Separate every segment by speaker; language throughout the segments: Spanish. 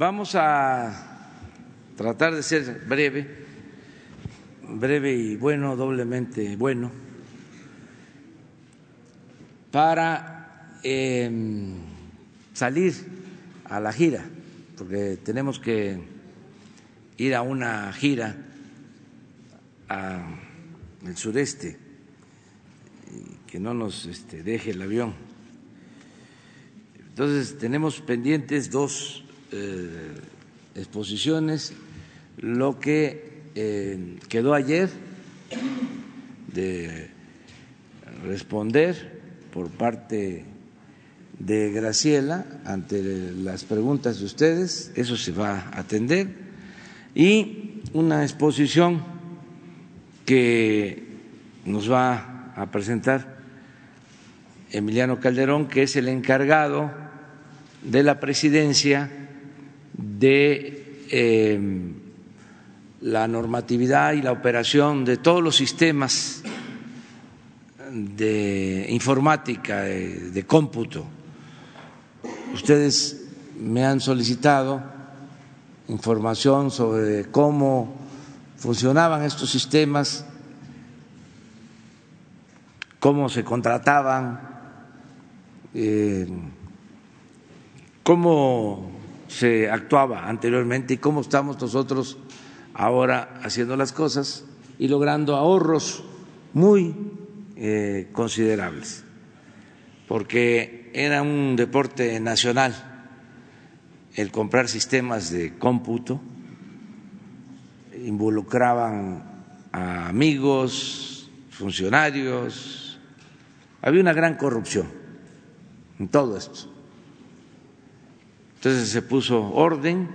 Speaker 1: vamos a tratar de ser breve, breve y bueno, doblemente bueno, para em, salir a la gira, porque tenemos que ir a una gira al sureste, que no nos este, deje el avión. Entonces tenemos pendientes dos eh, exposiciones, lo que eh, quedó ayer de responder por parte de Graciela ante las preguntas de ustedes, eso se va a atender, y una exposición que nos va a presentar Emiliano Calderón, que es el encargado de la presidencia de em, la normatividad y la operación de todos los sistemas de informática, de, cómputo. Ustedes me han solicitado información sobre cómo funcionaban estos sistemas, cómo se contrataban, eh, cómo se actuaba anteriormente y cómo estamos nosotros ahora haciendo las cosas y logrando ahorros muy eh, considerables, porque era un deporte nacional el comprar sistemas de cómputo, involucraban a amigos, funcionarios, había una gran corrupción en todo esto. Entonces se puso orden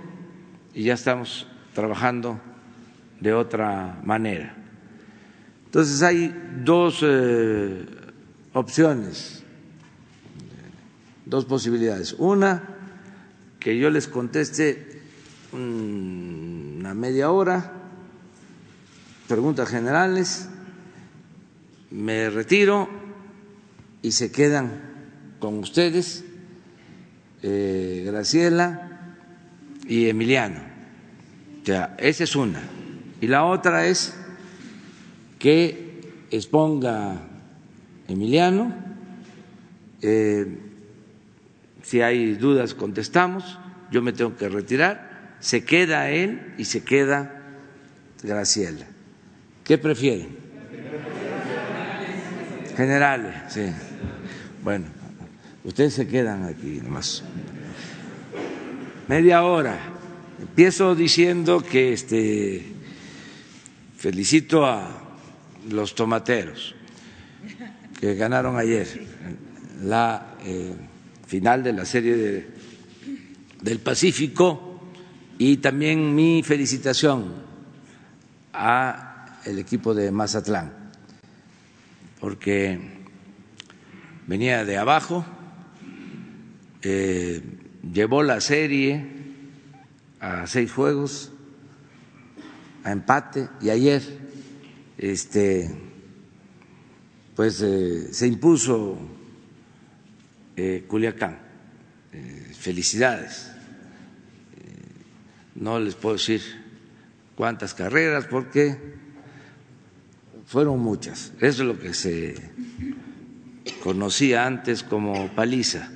Speaker 1: y ya estamos trabajando de otra manera. Entonces hay dos eh, opciones, dos posibilidades. Una, que yo les conteste una media hora, preguntas generales, me retiro y se quedan con ustedes eh, Graciela y Emiliano. O sea, esa es una. Y la otra es que exponga Emiliano, eh, si hay dudas contestamos, yo me tengo que retirar, se queda él y se queda Graciela. ¿Qué prefieren? Generales, sí. Bueno, Ustedes se quedan aquí nomás. Media hora. Empiezo diciendo que este felicito a los tomateros que ganaron ayer la eh, final de la serie del Pacífico y también mi felicitación a el equipo de Mazatlán porque venía de abajo eh, llevó la serie a seis juegos, a empate, y ayer este, pues, eh, se impuso eh, Culiacán. felicidades. no les puedo decir cuántas carreras porque fueron muchas. Eso es lo que se conocía antes como paliza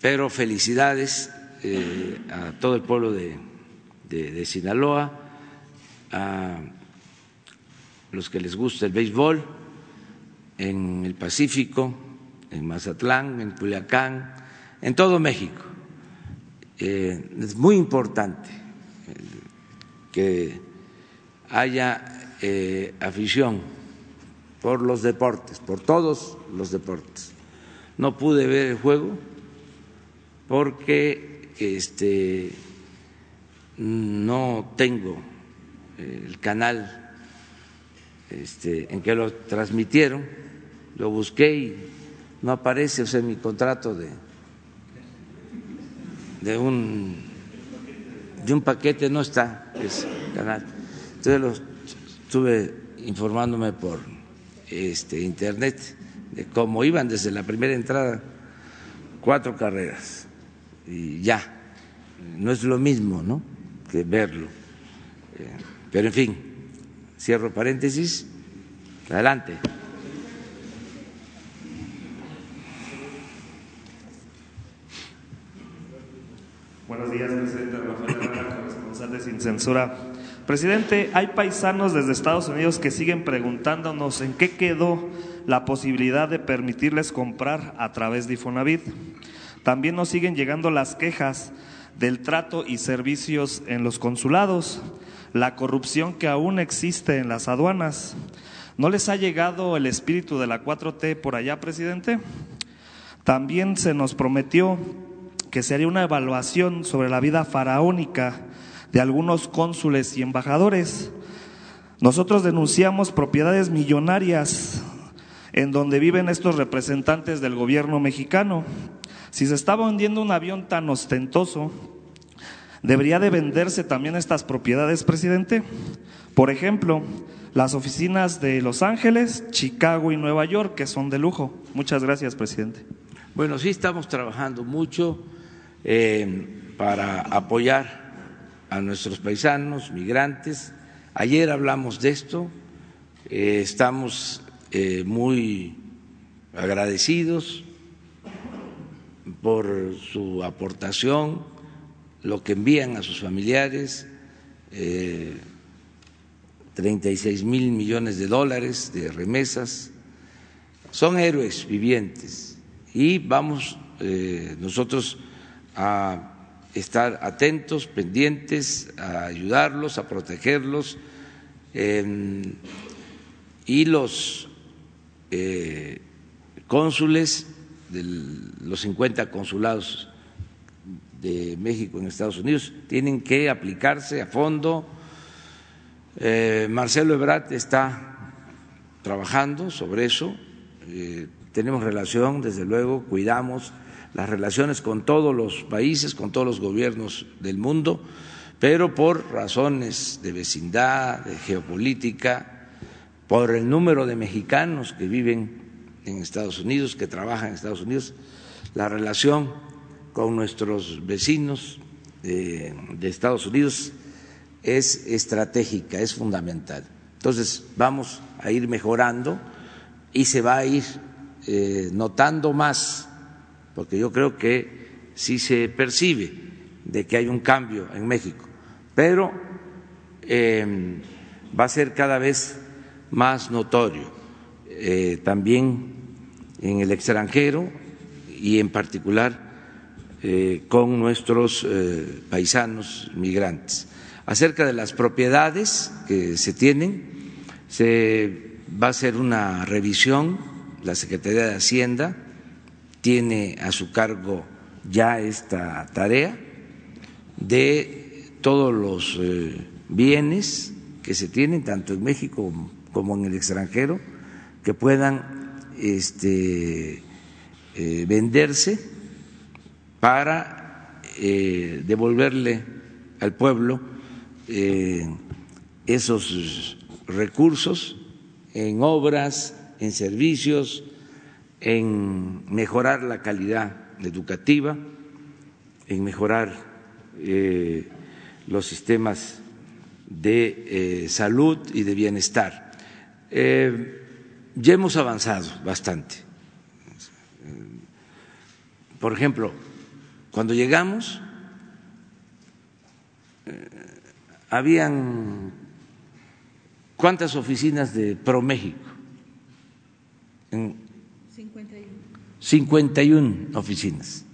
Speaker 1: pero felicidades eh, a todo el pueblo de, Sinaloa, a los que les gusta el béisbol en el Pacífico, en Mazatlán, en Culiacán, en todo México. Eh, es muy importante eh, que haya afición por los deportes, por todos los deportes. No pude ver el juego porque este, no tengo el canal este, en que lo transmitieron, lo busqué y no aparece, o sea, mi contrato de, de un de un paquete no está ese canal. Entonces lo estuve informándome por este internet de cómo iban desde la primera entrada cuatro carreras y ya no es lo mismo, ¿no? Que verlo. Eh, pero en fin, cierro paréntesis. Adelante.
Speaker 2: Buenos días, presidente Rafael corresponsal de Sin Censura. Presidente, hay paisanos desde Estados Unidos que siguen preguntándonos en qué quedó la posibilidad de permitirles comprar a través de Ifonavit. También nos siguen llegando las quejas del trato y servicios en los consulados, la corrupción que aún existe en las aduanas. ¿No les ha llegado el espíritu de la 4T por allá, presidente? También se nos prometió que se haría una evaluación sobre la vida faraónica de algunos cónsules y embajadores. Nosotros denunciamos propiedades millonarias en donde viven estos representantes del gobierno mexicano. Si se está vendiendo un avión tan ostentoso, ¿debería de venderse también estas propiedades, presidente? Por ejemplo, las oficinas de Los Ángeles, Chicago y Nueva York, que son de lujo. Muchas gracias, presidente.
Speaker 1: Bueno, sí estamos trabajando mucho eh, para apoyar a nuestros paisanos, migrantes. Ayer hablamos de esto, eh, estamos eh, muy agradecidos por su aportación, lo que envían a sus familiares, eh, 36 mil millones de dólares de remesas. Son héroes vivientes y vamos eh, nosotros a estar atentos, pendientes, a ayudarlos, a protegerlos. y los eh, cónsules de los 50 consulados de México en Estados Unidos tienen que aplicarse a fondo. Eh, Marcelo Ebrat está trabajando sobre eso. Eh, tenemos relación, desde luego, cuidamos las relaciones con todos los países, con todos los gobiernos del mundo, pero por razones de vecindad, de geopolítica, por el número de mexicanos que viven en Estados Unidos, que trabajan en Estados Unidos, la relación con nuestros vecinos de, Estados Unidos es estratégica, es fundamental. Entonces vamos a ir mejorando y se va a ir eh, notando más, porque yo creo que sí se percibe de que hay un cambio en México, pero eh, va a ser cada vez más notorio eh, también en el extranjero y en particular eh, con nuestros eh, paisanos migrantes. Acerca de las propiedades que se tienen, se va a hacer una revisión, la Secretaría de Hacienda tiene a su cargo ya esta tarea de todos los bienes que se tienen, tanto en México como en el extranjero, que puedan este, eh, venderse para eh, devolverle al pueblo eh, esos recursos en obras, en servicios, en mejorar la calidad educativa, en mejorar los sistemas de salud y de bienestar ya hemos avanzado bastante. Por ejemplo, cuando llegamos, eh, habían cuántas oficinas de ProMéxico. En 51. 51 oficinas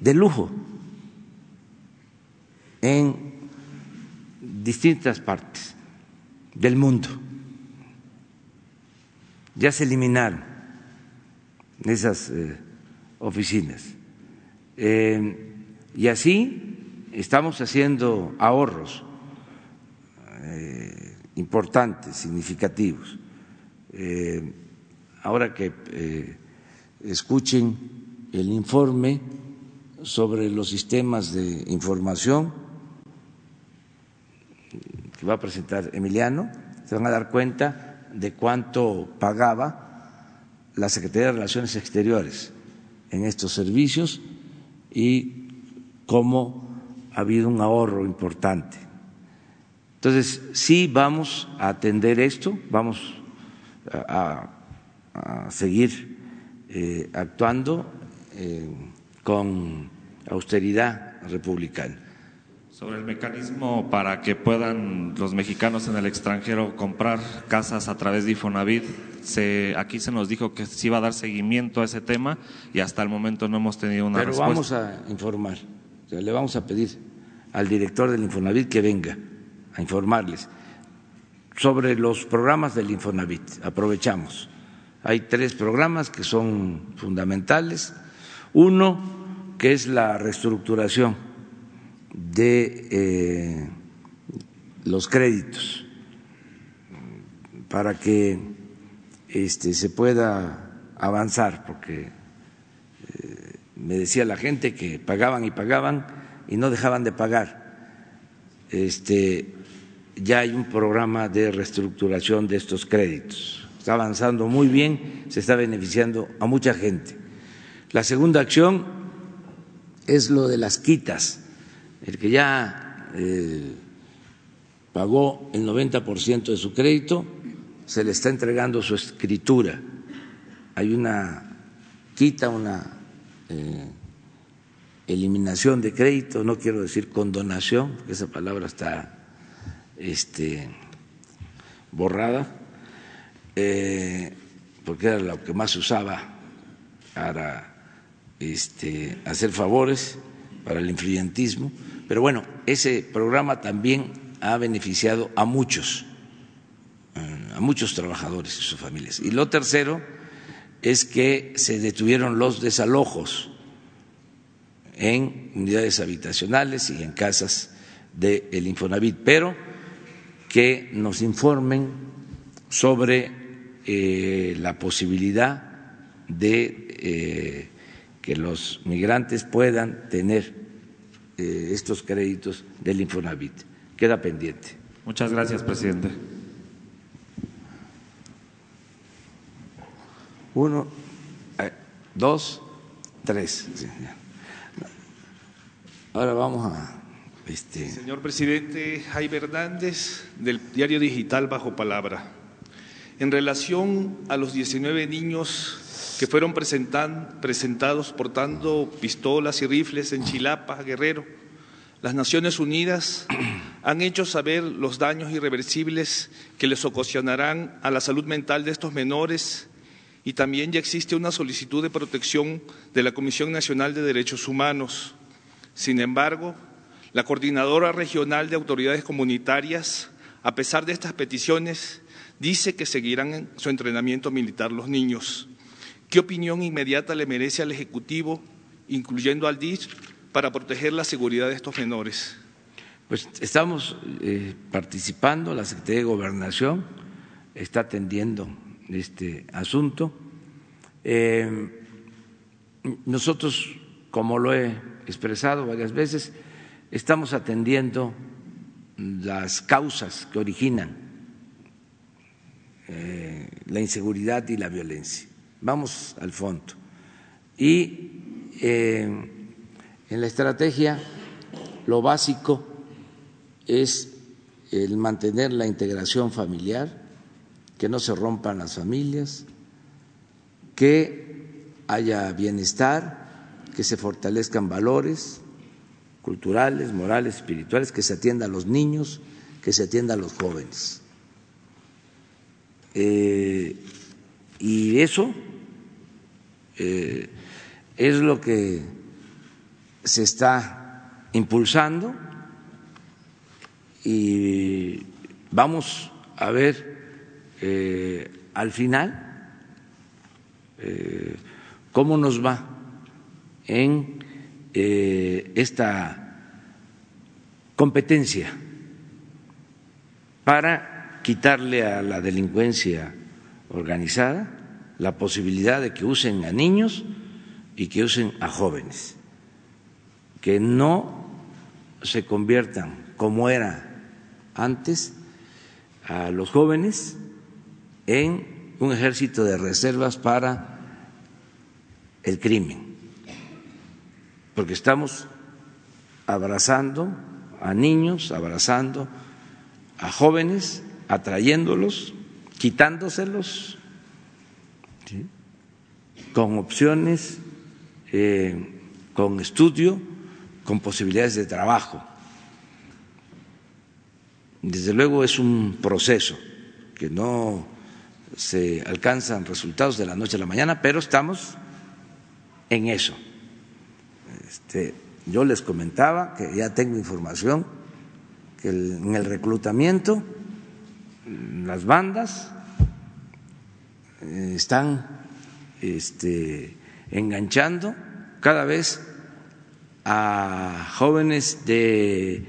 Speaker 1: de lujo en distintas partes del mundo ya se eliminaron esas eh, oficinas. Eh, y así estamos haciendo ahorros eh, importantes, significativos. ahora que escuchen el informe sobre los sistemas de información que va a presentar Emiliano, se van a dar cuenta de cuánto pagaba la Secretaría de Relaciones Exteriores en estos servicios y cómo habido un ahorro importante. Entonces, sí vamos a atender esto, vamos a, seguir eh, actuando eh, con austeridad republicana.
Speaker 2: Sobre el mecanismo para que puedan los mexicanos en el extranjero comprar casas a través de Infonavit, se, aquí se nos dijo que se iba a dar seguimiento a ese tema y hasta el momento no hemos tenido una
Speaker 1: Pero vamos a informar, le vamos a pedir al director del Infonavit que venga a informarles sobre los programas del Infonavit. Aprovechamos. Hay tres programas que son fundamentales. Uno, que es la reestructuración de eh, los créditos para que este, se pueda avanzar, porque eh, me decía la gente que pagaban y pagaban y no dejaban de pagar. Este, ya hay un programa de reestructuración de estos créditos. Está avanzando muy bien, se está beneficiando a mucha gente. La segunda acción es lo de las quitas el que ya eh, pagó el 90% de su crédito, se le está entregando su escritura. Hay una quita, una eh, eliminación de crédito, no quiero decir condonación, porque esa palabra está este, borrada, eh, porque era lo que más se usaba para este, hacer favores para el influyentismo, pero bueno, ese programa también ha beneficiado a muchos, eh, a muchos trabajadores y sus familias. Y lo tercero es que se detuvieron los desalojos en unidades habitacionales y en casas del Infonavit, pero que nos informen sobre eh, la posibilidad de eh, que los migrantes puedan tener eh, estos créditos del Infonavit. Queda pendiente.
Speaker 2: Muchas gracias, presidente.
Speaker 1: Uno, eh, dos, tres. Ahora vamos a. Este...
Speaker 3: Señor presidente, Jaime Hernández, del diario digital Bajo Palabra. En relación a los 19 niños que fueron presentados portando pistolas y rifles en Chilapa, Guerrero. Las Naciones Unidas han hecho saber los daños irreversibles que les ocasionarán a la salud mental de estos menores y también ya existe una solicitud de protección de la Comisión Nacional de Derechos Humanos. Sin embargo, la Coordinadora Regional de Autoridades Comunitarias, a pesar de estas peticiones, dice que seguirán su entrenamiento militar los niños. ¿Qué opinión inmediata le merece al Ejecutivo, incluyendo al DIS, para proteger la seguridad de estos menores?
Speaker 1: Pues estamos eh, participando, la Secretaría de Gobernación está atendiendo este asunto. Eh, nosotros, como lo he expresado varias veces, estamos atendiendo las causas que originan eh, la inseguridad y la violencia vamos al fondo. Y eh, en la estrategia lo básico es el mantener la integración familiar, que no se rompan las familias, que haya bienestar, que se fortalezcan valores culturales, morales, espirituales, que se atienda a los niños, que se atienda a los jóvenes. Eh, y eso eh, es lo que se está impulsando y vamos a ver eh, al final eh, cómo nos va en esta competencia para quitarle a la delincuencia organizada la posibilidad de que usen a niños y que usen a jóvenes, que no se conviertan como era antes a los jóvenes en un ejército de reservas para el crimen, porque estamos abrazando a niños, abrazando a jóvenes, atrayéndolos, quitándoselos, con opciones, eh, con estudio, con posibilidades de trabajo. Desde luego es un proceso que no se alcanzan resultados de la noche a la mañana, pero estamos en eso. Este, yo les comentaba que ya tengo información que en el reclutamiento las bandas están este, enganchando cada vez a jóvenes de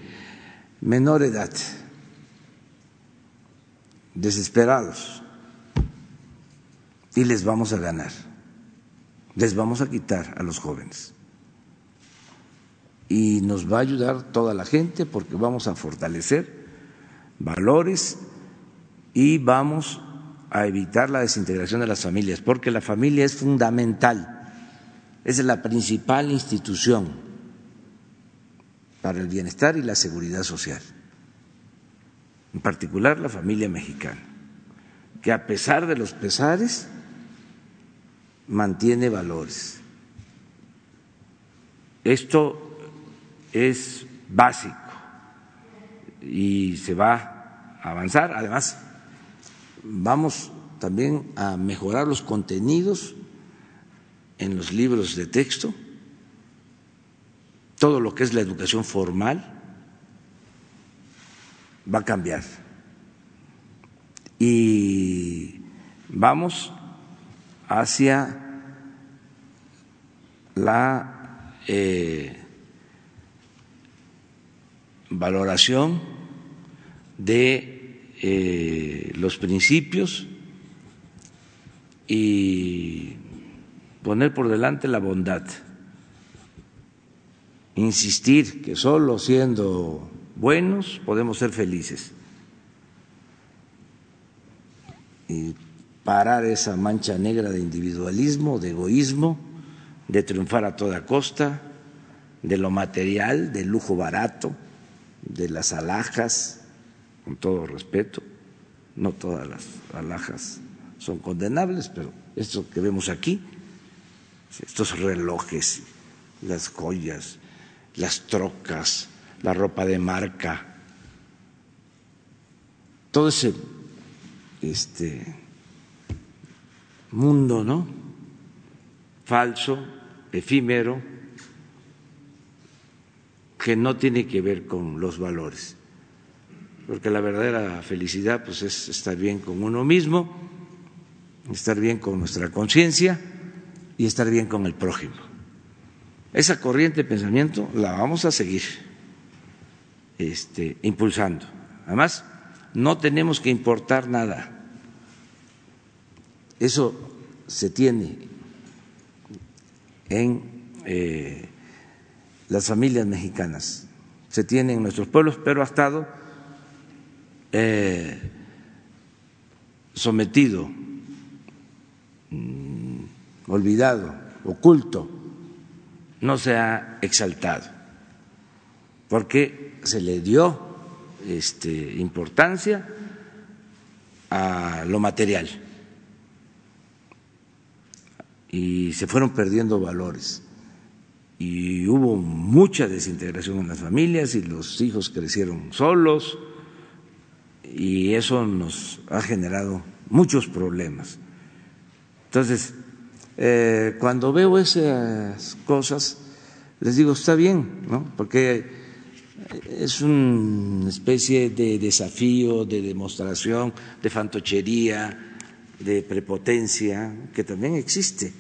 Speaker 1: menor edad, desesperados, y les vamos a ganar, les vamos a quitar a los jóvenes. Y nos va a ayudar toda la gente porque vamos a fortalecer valores y vamos a evitar la desintegración de las familias, porque la familia es fundamental, es la principal institución para el bienestar y la seguridad social, en particular la familia mexicana, que a pesar de los pesares mantiene valores. Esto es básico y se va a avanzar. Además, vamos también a mejorar los contenidos en los libros de texto, todo lo que es la educación formal va a cambiar. Y vamos hacia la eh, valoración de eh, los principios y poner por delante la bondad, insistir que solo siendo buenos podemos ser felices. Y parar esa mancha negra de individualismo, de egoísmo, de triunfar a toda costa, de lo material, del lujo barato de las alhajas, con todo respeto, no todas las alhajas son condenables, pero esto que vemos aquí, estos relojes, las joyas, las trocas, la ropa de marca, todo ese este mundo, ¿no? falso, efímero, que no tiene que ver con los valores, porque la verdadera felicidad pues es estar bien con uno mismo, estar bien con nuestra conciencia y estar bien con el prójimo. Esa corriente de pensamiento la vamos a seguir este, impulsando. Además, no tenemos que importar nada. Eso se tiene en eh, las familias mexicanas. Se tienen en nuestros pueblos, pero ha estado sometido, mm, olvidado, oculto, no se ha exaltado, porque se le dio este, importancia a lo material. Y se fueron perdiendo valores. Y hubo mucha desintegración en las familias y los hijos crecieron solos y eso nos ha generado muchos problemas. Entonces, eh, cuando veo esas cosas, les digo, está bien, ¿no? Porque es una especie de desafío, de demostración, de fantochería, de prepotencia, que también existe,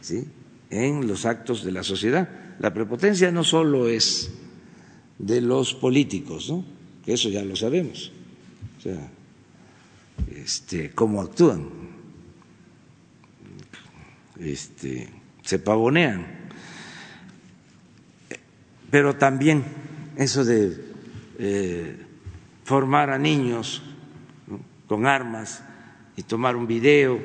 Speaker 1: ¿sí? en los actos de la sociedad. La prepotencia no solo es de los políticos, ¿no? eso ya lo sabemos, sea, este, cómo actúan, este, se pavonean, pero también eso de eh, formar a niños con armas y tomar un video.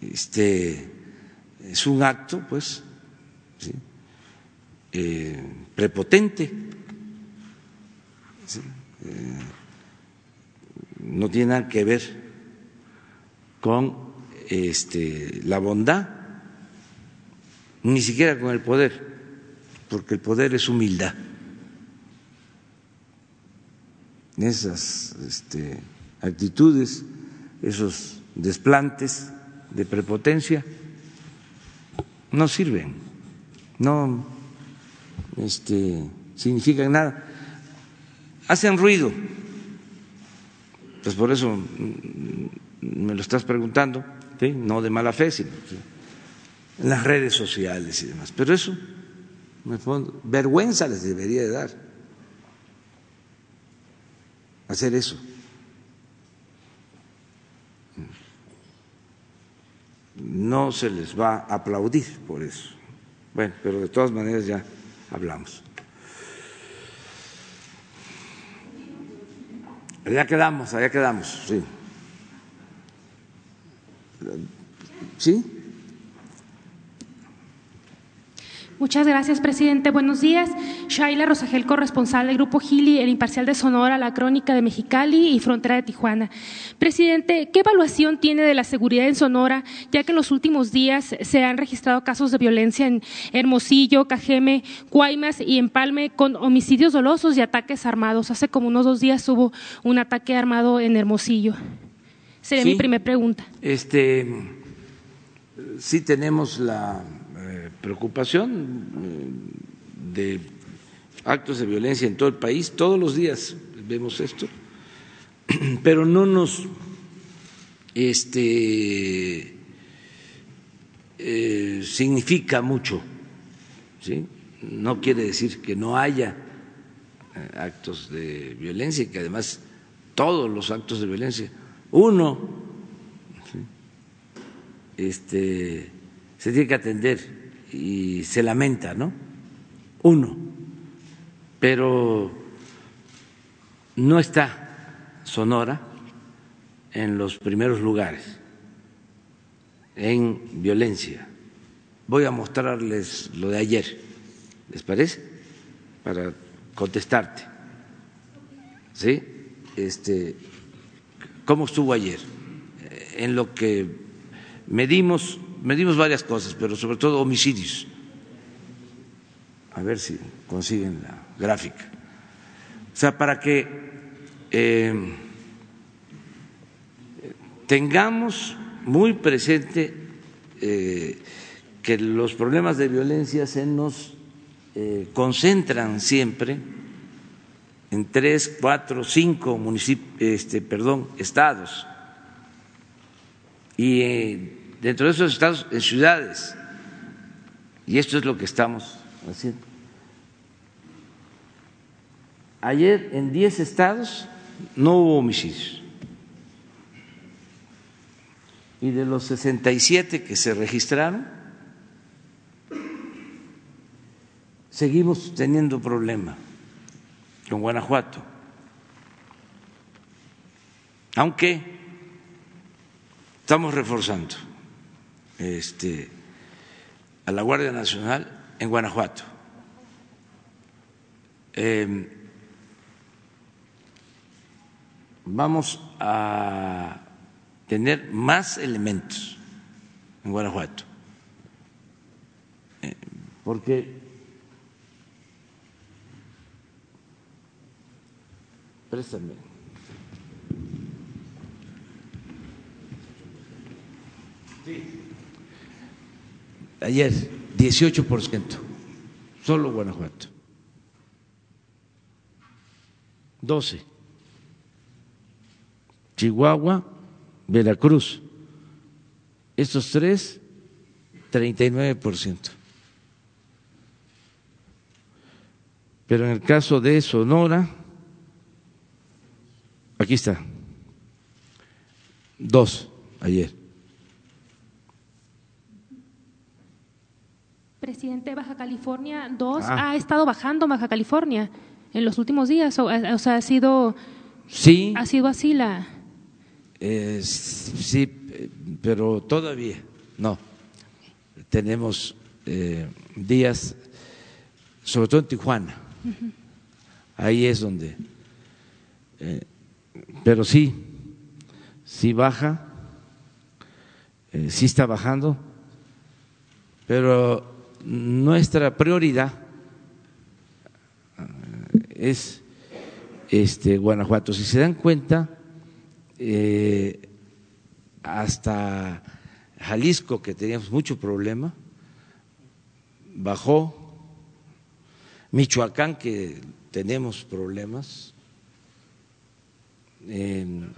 Speaker 1: Este, es un acto, pues, eh, prepotente. Eh, no tiene nada que ver con este, la bondad, ni siquiera con el poder, porque el poder es humildad. Esas este, actitudes, esos desplantes de prepotencia, no sirven, no este, significan nada. Hacen ruido, pues por eso me lo estás preguntando, no de mala fe, sino en las redes sociales y demás. Pero eso, vergüenza les debería de dar hacer eso. no se les va a aplaudir por eso. Bueno, pero de todas maneras ya hablamos. Allá quedamos, allá quedamos, sí. ¿Sí?
Speaker 4: Muchas gracias, presidente. Buenos días. Shaila Rosagel, corresponsal del Grupo Gili, el imparcial de Sonora, la crónica de Mexicali y Frontera de Tijuana. Presidente, ¿qué evaluación tiene de la seguridad en Sonora, ya que en los últimos días se han registrado casos de violencia en Hermosillo, Cajeme, Guaymas y Empalme con homicidios dolosos y ataques armados? Hace como unos dos días hubo un ataque armado en Hermosillo. Sería mi primera pregunta.
Speaker 1: Este, sí tenemos la preocupación eh, de actos de violencia en todo el país. Todos los días vemos esto, pero no nos este, eh, significa mucho. ¿sí? No quiere decir que no haya eh, actos de violencia y que además todos los actos de violencia, uno este, se tiene que atender y se lamenta, ¿no? Uno, pero no está Sonora en los primeros lugares en violencia. Voy a mostrarles lo de ayer, ¿les parece? Para contestarte. ¿Sí? Este, ¿Cómo estuvo ayer? En lo que medimos medimos varias cosas, pero sobre todo homicidios. A ver si consiguen la gráfica. O sea, para que eh, tengamos muy presente eh, que los problemas de violencia se nos eh, concentran siempre en tres, cuatro, cinco municipios, este, estados. Y dentro de esos estados en ciudades. Y esto es lo que estamos haciendo. Ayer en 10 estados no hubo homicidios. Y de los 67 que se registraron, seguimos teniendo problema con Guanajuato. Aunque estamos reforzando este, a la Guardia Nacional en Guanajuato. Em, vamos a tener más elementos en Guanajuato, eh, porque préstame. Ayer 18%, solo Guanajuato. 12. Chihuahua, Veracruz. Estos tres, 39%. Pero en el caso de Sonora, aquí está, dos ayer.
Speaker 4: Presidente, Baja California 2 ah. ha estado bajando Baja California en los últimos días, o, sea, ha sido,
Speaker 1: sí,
Speaker 4: ha sido así la...
Speaker 1: sí, pero todavía no. tenemos eh, días, sobre todo en Tijuana, ahí es donde, eh, pero sí, sí baja, eh, sí está bajando, pero nuestra prioridad es este Guanajuato. Si se dan cuenta, hasta Jalisco, que teníamos mucho problema, bajó. Michoacán, que tenemos problemas. Eh,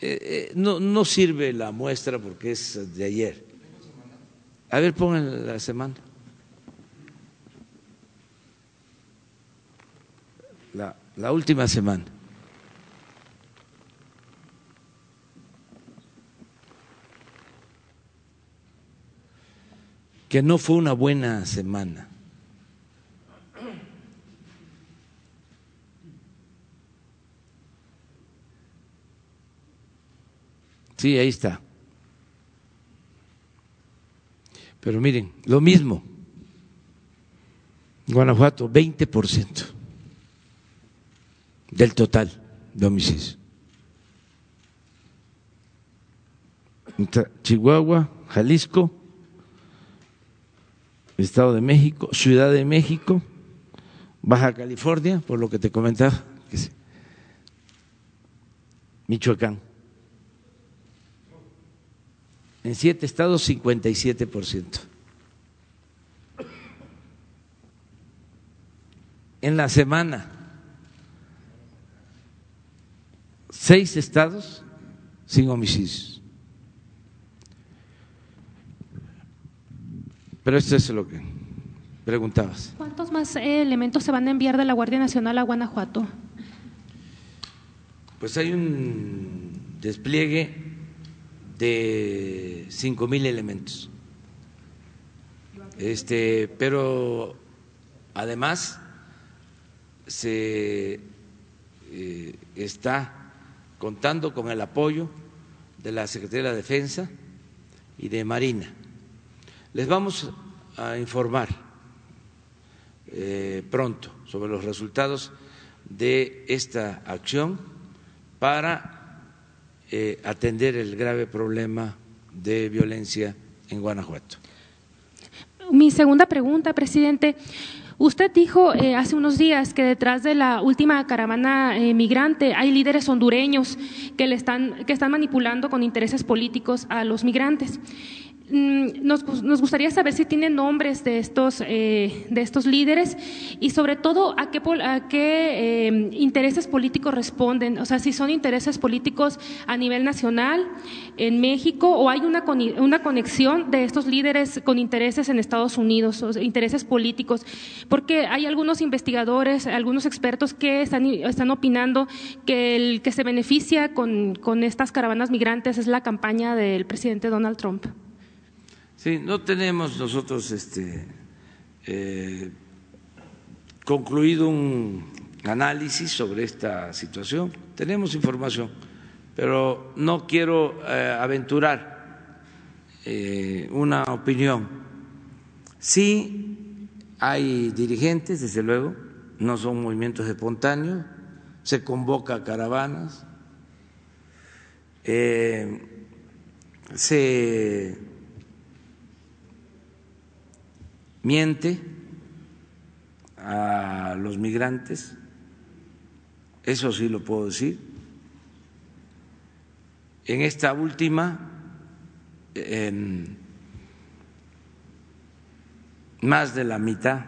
Speaker 1: eh, no, no sirve la muestra porque es de ayer. A ver, pongan la semana. La, la última semana. que no fue una buena semana. Sí, ahí está. Pero miren, lo mismo. Guanajuato, 20% del total de homicidios. Chihuahua, Jalisco, Estado de México, Ciudad de México, Baja California, por lo que te comentaba, Michoacán. En siete estados, 57%. En la semana, seis estados sin homicidios. Pero esto es lo que preguntabas.
Speaker 4: ¿Cuántos más eh, elementos se van a enviar de la Guardia Nacional a Guanajuato?
Speaker 1: Pues hay un despliegue de cinco mil elementos. Este, pero además se eh, está contando con el apoyo de la Secretaría de la Defensa y de Marina les vamos a informar eh, pronto sobre los resultados de esta acción para eh, atender el grave problema de violencia en Guanajuato.
Speaker 4: Mi segunda pregunta, presidente. Usted dijo eh, hace unos días que detrás de la última caravana migrante hay líderes hondureños que, le están, que están manipulando con intereses políticos a los migrantes. Mm, nos, gustaría saber si tienen nombres de estos, eh, de estos líderes y sobre todo a qué, a qué eh, intereses políticos responden, o sea, si son intereses políticos a nivel nacional, en México, o hay una, una conexión de estos líderes con intereses en Estados Unidos, o intereses políticos, porque hay algunos investigadores, algunos expertos que están, opinando que el que se beneficia con estas caravanas migrantes es la campaña del presidente Donald Trump.
Speaker 1: Sí, no tenemos nosotros este, eh, concluido un análisis sobre esta situación. Tenemos información, pero no quiero eh, aventurar eh, una opinión. Sí hay dirigentes, desde luego, no son movimientos espontáneos, se convoca a caravanas, se miente a los migrantes, eso sí lo puedo decir. En esta última, más de la mitad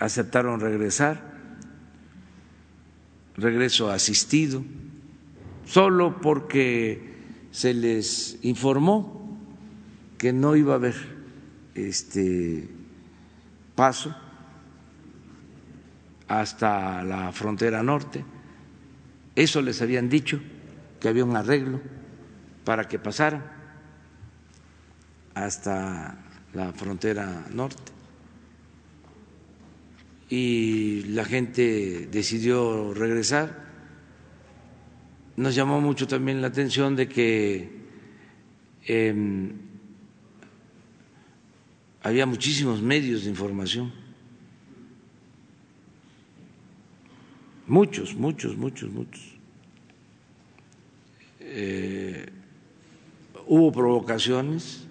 Speaker 1: aceptaron regresar, regreso asistido, solo porque se les informó que no iba a haber este paso hasta la frontera norte. Eso les habían dicho, que había un arreglo para que pasaran hasta la frontera norte. Y la gente decidió regresar. Nos llamó mucho también la atención de que había muchísimos medios de información. Muchos, muchos, muchos, muchos. Eh, hubo provocaciones,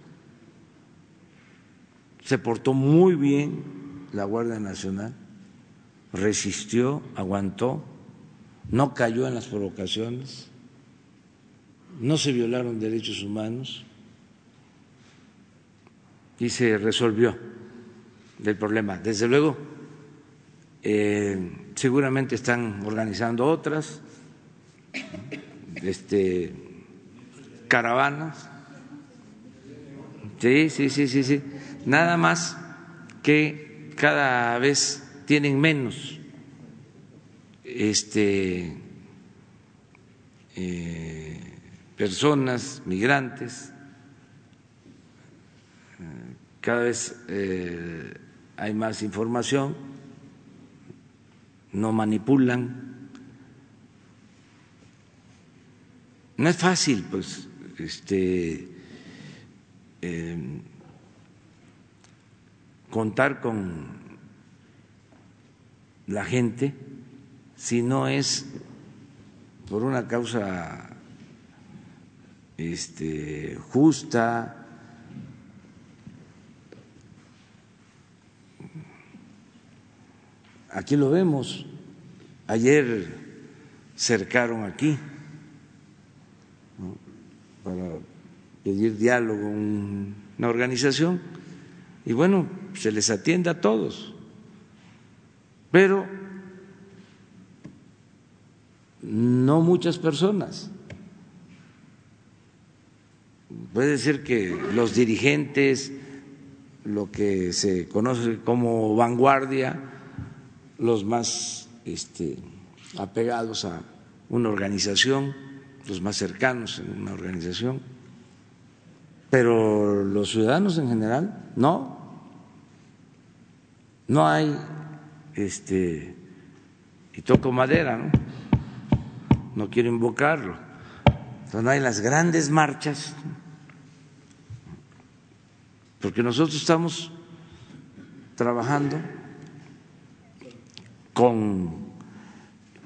Speaker 1: se portó muy bien la Guardia Nacional, resistió, aguantó, no cayó en las provocaciones, no se violaron derechos humanos y se resolvió el problema. Desde luego, eh, seguramente están organizando otras este, caravanas. Sí, sí, sí, sí, sí. Nada más que cada vez tienen menos este, eh, personas, migrantes, cada vez eh, hay más información, no manipulan. No es fácil, pues, este, em, contar con la gente si no es por una causa este, justa, Aquí lo vemos. Ayer cercaron aquí para pedir diálogo una organización y bueno, se les atiende a todos. Pero no muchas personas. Puede ser que los dirigentes, lo que se conoce como vanguardia, los más este, apegados a una organización, los más cercanos en una organización, pero los ciudadanos en general no. No hay, este, y toco madera, ¿no? No quiero invocarlo. no hay las grandes marchas, porque nosotros estamos trabajando con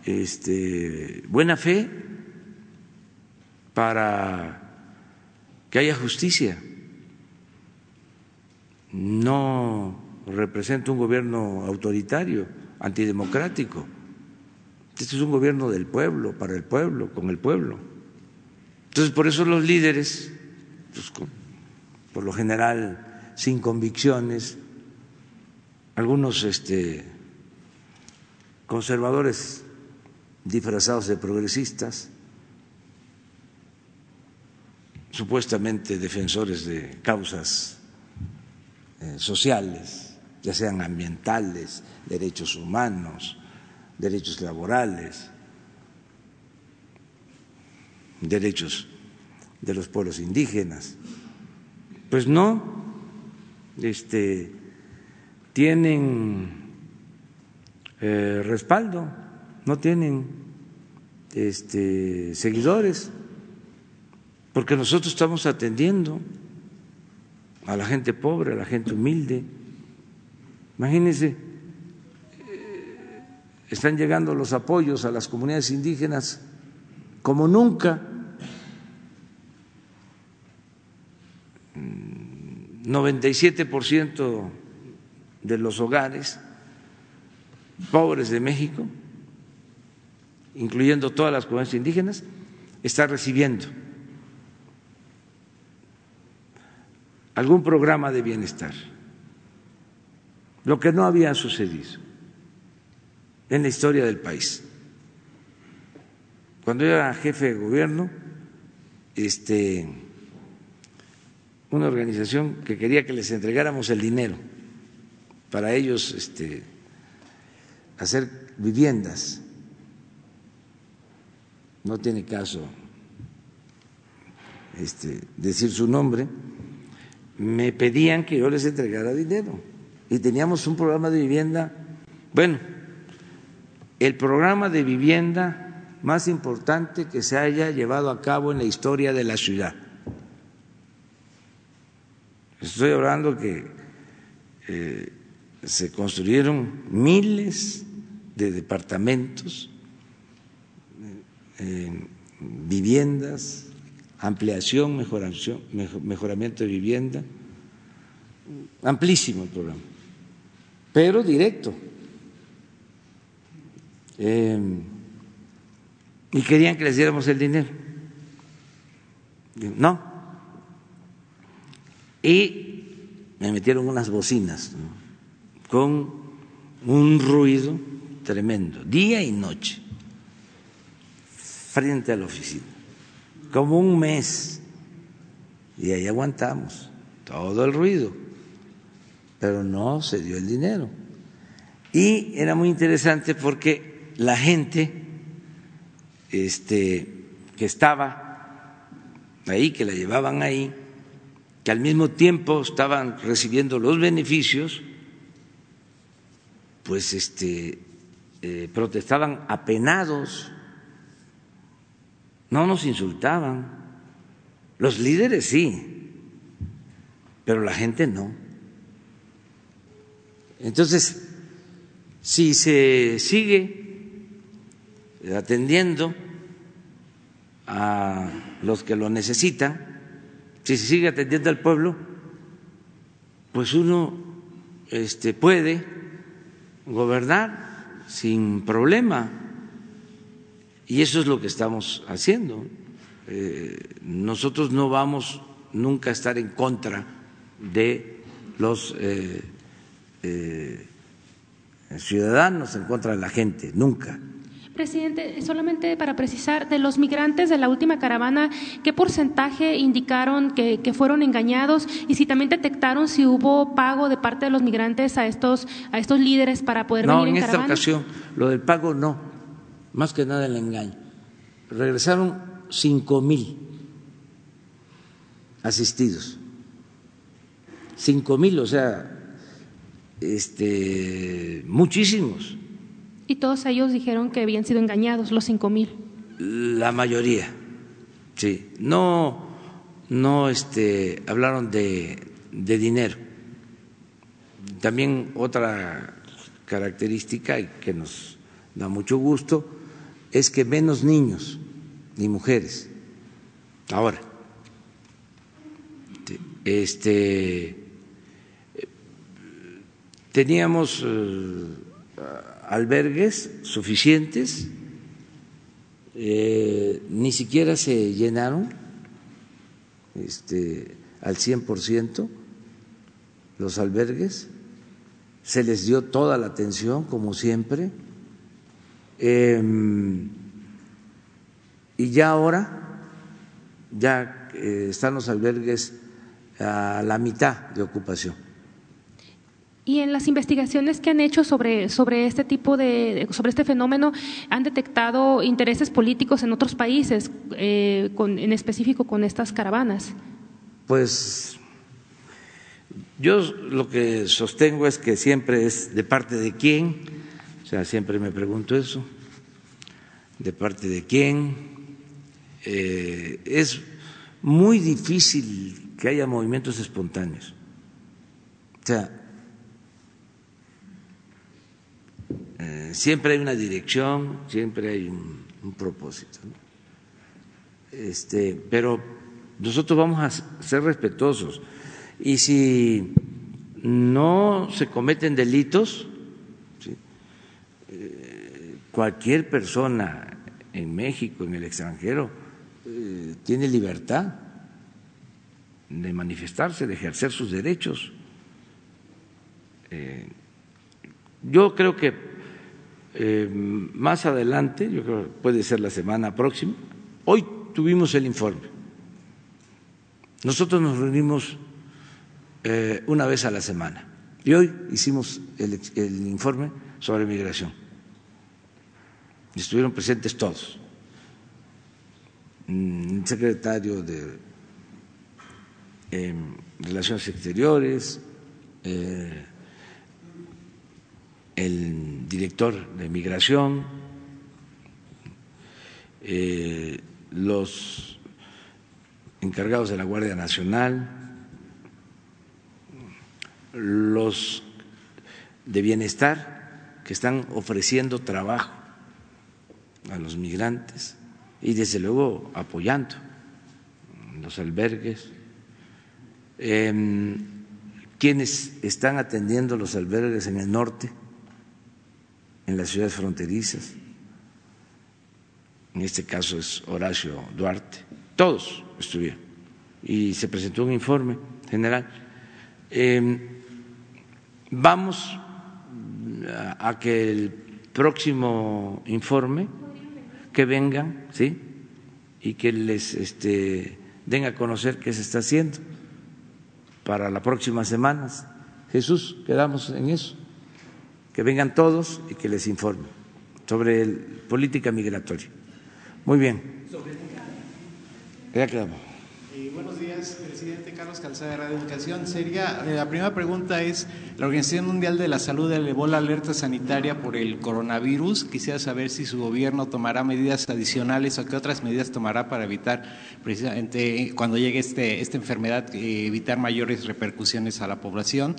Speaker 1: este, buena fe para que haya justicia. No representa un gobierno autoritario, antidemocrático. Este es un gobierno del pueblo, para el pueblo, con el pueblo. Entonces, por eso los líderes, pues, por lo general, sin convicciones, algunos este, conservadores disfrazados de progresistas, supuestamente defensores de causas eh, sociales, ya sean ambientales, derechos humanos, derechos laborales, derechos de los pueblos indígenas. Pues no, este, tienen eh, respaldo, no tienen este, seguidores, porque nosotros estamos atendiendo a la gente pobre, a la gente humilde. Imagínense, eh, están llegando los apoyos a las comunidades indígenas como nunca. 97% de los hogares pobres de México, incluyendo todas las comunidades indígenas, está recibiendo algún programa de bienestar, lo que no había sucedido en la historia del país. Cuando yo era jefe de gobierno, este, una organización que quería que les entregáramos el dinero para ellos este, hacer viviendas. No tiene caso este, decir su nombre. Me pedían que yo les entregara dinero y teníamos un programa de vivienda. Bueno, el programa de vivienda más importante que se haya llevado a cabo en la historia de la ciudad. Estoy hablando que eh, se construyeron miles de departamentos, eh, viviendas, ampliación, mejoramiento de vivienda, amplísimo el programa, pero directo. Eh, y querían que les diéramos el dinero. No. Y me metieron unas bocinas con un ruido tremendo, día y noche, frente a la oficina, como un mes. Y ahí aguantamos todo el ruido, pero no se dio el dinero. Y era muy interesante porque la gente este, que estaba ahí, que la llevaban ahí, que al mismo tiempo estaban recibiendo los beneficios, pues este, eh, protestaban apenados, no nos insultaban, los líderes sí, pero la gente no. Entonces, si se sigue atendiendo a los que lo necesitan, si se sigue atendiendo al pueblo, pues uno este, puede gobernar sin problema. Y eso es lo que estamos haciendo. Eh, nosotros no vamos nunca a estar en contra de los eh, eh, ciudadanos, en contra de la gente, nunca.
Speaker 4: Presidente, solamente para precisar, de los migrantes de la última caravana, ¿qué porcentaje indicaron que, fueron engañados y si también detectaron si hubo pago de parte de los migrantes a estos, a estos líderes para poder venir en,
Speaker 1: en
Speaker 4: esta
Speaker 1: ocasión lo del pago no, más que nada el engaño. Regresaron cinco mil asistidos, cinco mil, o sea, este, muchísimos
Speaker 4: y todos ellos dijeron que habían sido engañados, los cinco mil.
Speaker 1: La mayoría, sí. No, no este, hablaron de, de dinero. También otra característica que nos da mucho gusto es que menos niños ni mujeres. Ahora, este, teníamos eh, albergues suficientes, eh, ni siquiera se llenaron este, al 100% los albergues, se les dio toda la atención, como siempre, em, y ya ahora, ya eh, están los albergues a la mitad de ocupación
Speaker 4: y en las investigaciones que han hecho sobre, sobre este tipo de, sobre este fenómeno, han detectado intereses políticos en otros países, eh, en específico con estas caravanas.
Speaker 1: Pues yo lo que sostengo es que siempre es de parte de quién, o sea, siempre me pregunto eso, de parte de quién. Eh, es muy difícil que haya movimientos espontáneos. O sea, Eh, siempre hay una dirección, siempre hay un, propósito. Este, pero nosotros vamos a ser respetuosos y si no se cometen delitos, eh, cualquier persona en México, en el extranjero, eh, tiene libertad de manifestarse, de ejercer sus derechos. Yo creo que eh, más adelante, yo creo que puede ser la semana próxima, hoy tuvimos el informe. Nosotros nos reunimos eh, una vez a la semana y hoy hicimos el, informe sobre migración. Estuvieron presentes todos. Mm, el secretario de em, Relaciones Exteriores, eh, el director de migración, eh, los encargados de la Guardia Nacional, los de bienestar que están ofreciendo trabajo a los migrantes y desde luego apoyando los albergues, em, quienes están atendiendo los albergues en el norte, en las ciudades fronterizas, en este caso es Horacio Duarte, todos estuvieron y se presentó un informe general. Em, vamos a que el próximo informe que vengan, ¿sí? Y que les este, den a conocer qué se está haciendo para las próximas semanas. Jesús, quedamos en eso, que vengan todos y que les informen sobre el, política migratoria. Muy bien. Ya quedamos.
Speaker 5: Eh, buenos días, presidente Carlos Calzada de Radio Educación. Sería, eh, la primera pregunta es, la Organización Mundial de la Salud elevó la alerta sanitaria por el coronavirus. Quisiera saber si su gobierno tomará medidas adicionales o qué otras medidas tomará para evitar, precisamente cuando llegue este, esta enfermedad, eh, evitar mayores repercusiones a la población.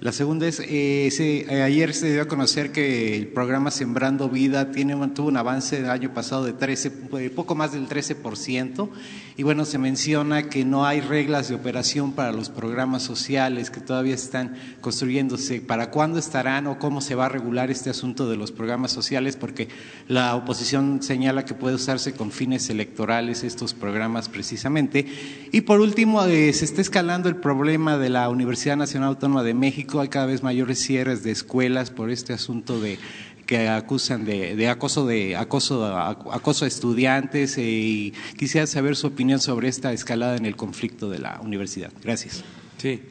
Speaker 5: La segunda es, ayer se dio a conocer que el programa Sembrando Vida tuvo un avance el año pasado de 13, poco más del 13%, y bueno, se menciona que no hay reglas de operación para los programas sociales que todavía están construyéndose. ¿Para cuándo estarán o cómo se va a regular este asunto de los programas sociales? Porque la oposición señala que puede usarse con fines electorales estos programas precisamente. Y por último, eh, se está escalando el problema de la Universidad Nacional Autónoma de México hay cada vez mayores cierres de escuelas por este asunto de que acusan de, acoso de acoso acoso a estudiantes eh, y quisiera saber su opinión sobre esta escalada en el conflicto de la universidad. Gracias.
Speaker 1: Sí,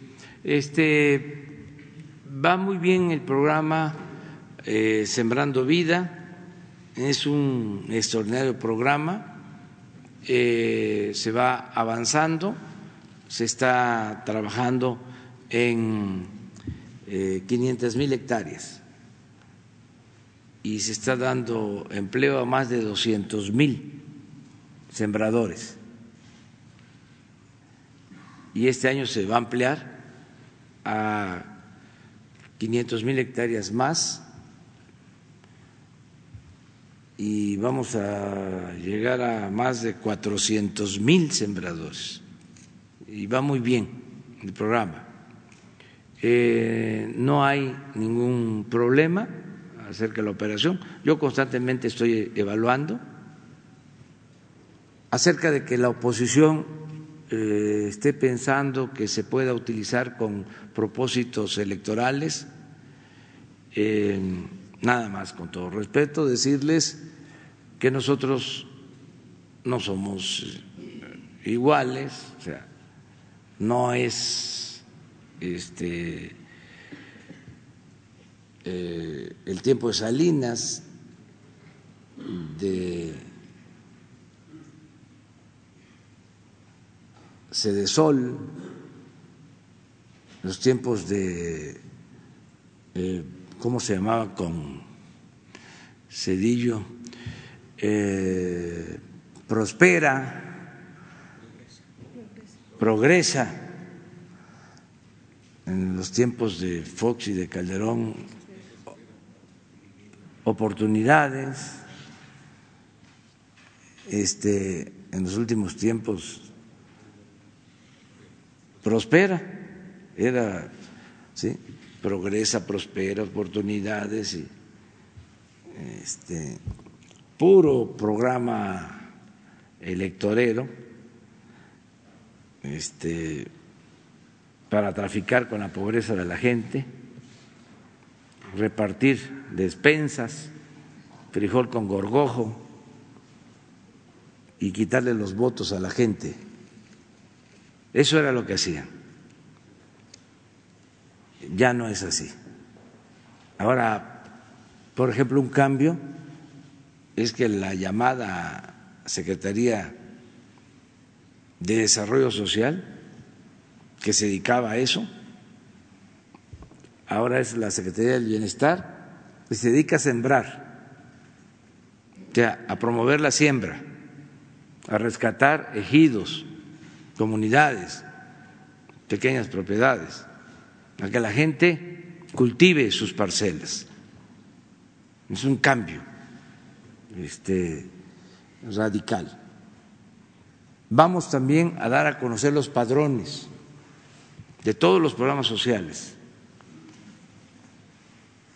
Speaker 1: este va muy bien el programa eh, Sembrando Vida. Es un extraordinario programa. Eh, se va avanzando, se está trabajando en 500 mil hectáreas y se está dando empleo a más de 200 mil sembradores. Y este año se va a ampliar a 500 mil hectáreas más y vamos a llegar a más de 400 mil sembradores. Y va muy bien el programa. Eh, no hay ningún problema acerca de la operación. Yo constantemente estoy evaluando acerca de que la oposición eh, esté pensando que se pueda utilizar con propósitos electorales. Eh, nada más, con todo respeto, decirles que nosotros no somos iguales, o sea, no es este, eh, el tiempo de Salinas, de Cedesol, los tiempos de, eh, ¿cómo se llamaba con Cedillo? Eh, prospera, progresa en los tiempos de Fox y de Calderón oportunidades, este, en los últimos tiempos prospera, era, ¿sí? progresa, prospera, oportunidades y este, puro programa electorero, este, para traficar con la pobreza de la gente, repartir despensas, frijol con gorgojo y quitarle los votos a la gente. Eso era lo que hacían. Ya no es así. Ahora, por ejemplo, un cambio es que la llamada Secretaría de Desarrollo Social que se dedicaba a eso, ahora es la Secretaría del Bienestar, y se dedica a sembrar, o sea, a promover la siembra, a rescatar ejidos, comunidades, pequeñas propiedades, a que la gente cultive sus parcelas. Es un cambio este, radical. Vamos también a dar a conocer los padrones de todos los programas sociales,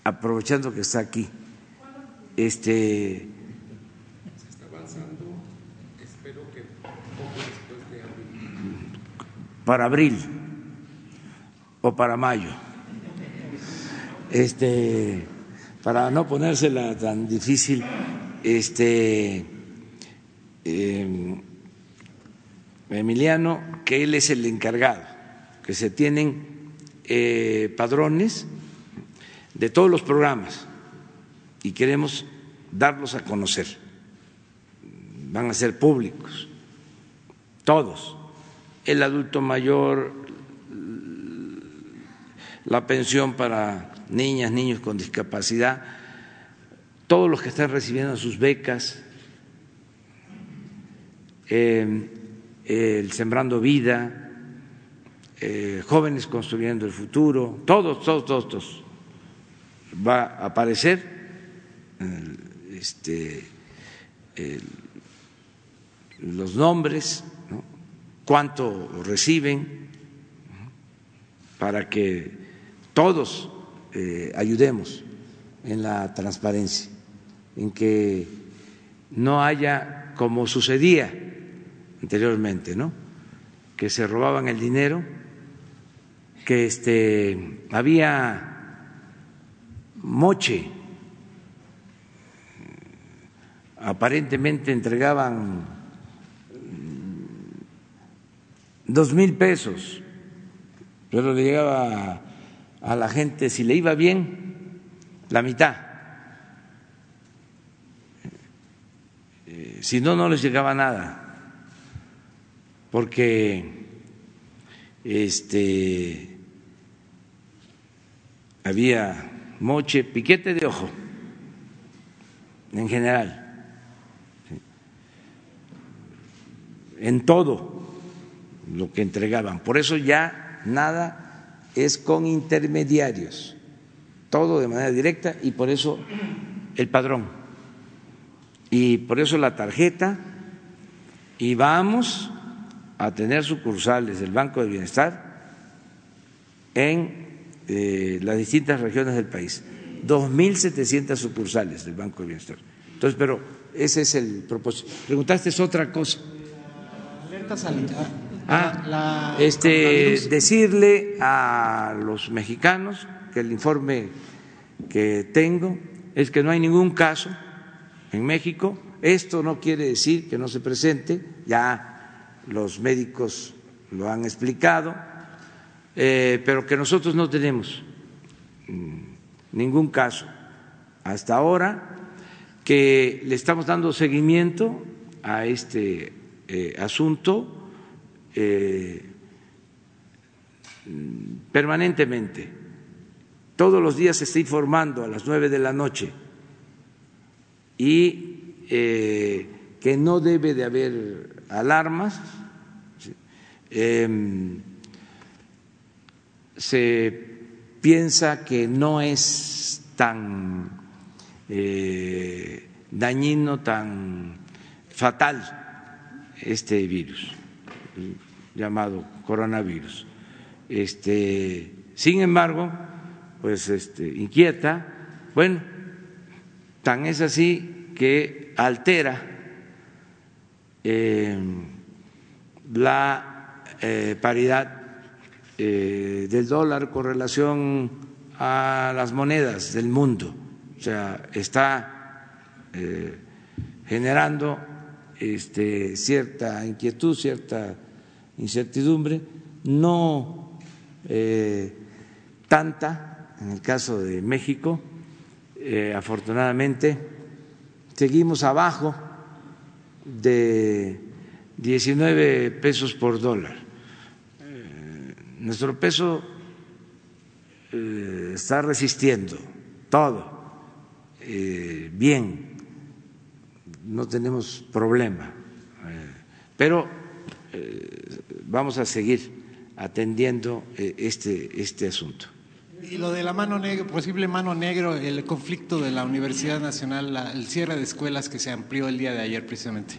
Speaker 1: aprovechando que está aquí. Este, para abril o para mayo. Este, para no ponérsela tan difícil, este em, Emiliano, que él es el encargado, que se tienen eh, padrones de todos los programas y queremos darlos a conocer. Van a ser públicos, todos el adulto mayor, la pensión para niñas, niños con discapacidad, todos los que están recibiendo sus becas, eh, el Sembrando Vida, eh, Jóvenes Construyendo el Futuro, todos, todos, todos, todos. Va a aparecer este, los nombres cuánto reciben, para que todos eh, ayudemos en la transparencia, en que no haya como sucedía anteriormente, ¿no? Que se robaban el dinero, que este había moche, aparentemente entregaban dos mil pesos, pero le llegaba a la gente, si le iba bien, la mitad. Eh, si no, no les llegaba nada, porque este había moche, piquete de ojo, en general, en todo lo que entregaban. Por eso ya nada es con intermediarios, todo de manera directa y por eso el padrón. Y por eso la tarjeta. Y vamos a tener sucursales del Banco del Bienestar en eh, las distintas regiones del país. 2.700 sucursales del Banco del Bienestar. Entonces, pero ese es el propósito. Preguntaste es otra cosa. Alerta Ah, este, decirle a los mexicanos que el informe que tengo es que no hay ningún caso en México. Esto no quiere decir que no se presente, ya los médicos lo han explicado, eh, pero que nosotros no tenemos mm, ningún caso hasta ahora, que le estamos dando seguimiento a este eh, asunto eh, permanentemente. Todos los días se está informando a las nueve de la noche y que no debe de haber alarmas. Em, se piensa que no es tan eh, dañino, tan fatal este virus llamado coronavirus. Este, sin embargo, pues este, inquieta, bueno, tan es así que altera eh, la eh, paridad eh, del dólar con relación a las monedas del mundo, o sea, está generando este, cierta inquietud, cierta incertidumbre, no eh, tanta en el caso de México, eh, afortunadamente, seguimos abajo de 19 pesos por dólar. Eh, nuestro peso está resistiendo todo bien, no tenemos problema, pero vamos a seguir atendiendo eh, este, este asunto.
Speaker 5: Y lo de la mano negra, posible mano negro, el conflicto de la Universidad Nacional, el cierre de escuelas que se amplió el día de ayer precisamente.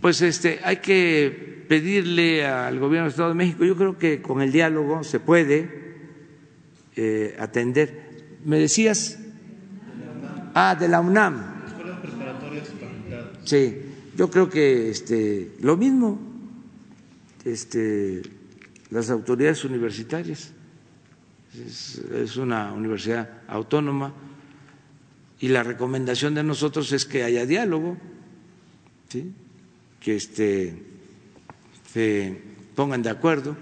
Speaker 1: Pues este, hay que pedirle al gobierno del Estado de México, yo creo que con el diálogo se puede eh, atender. ¿Me decías? Ah, de la UNAM. Sí, yo creo que este, lo mismo, este, las autoridades universitarias es, una universidad autónoma y la recomendación de nosotros es que haya diálogo, que este, se pongan de acuerdo.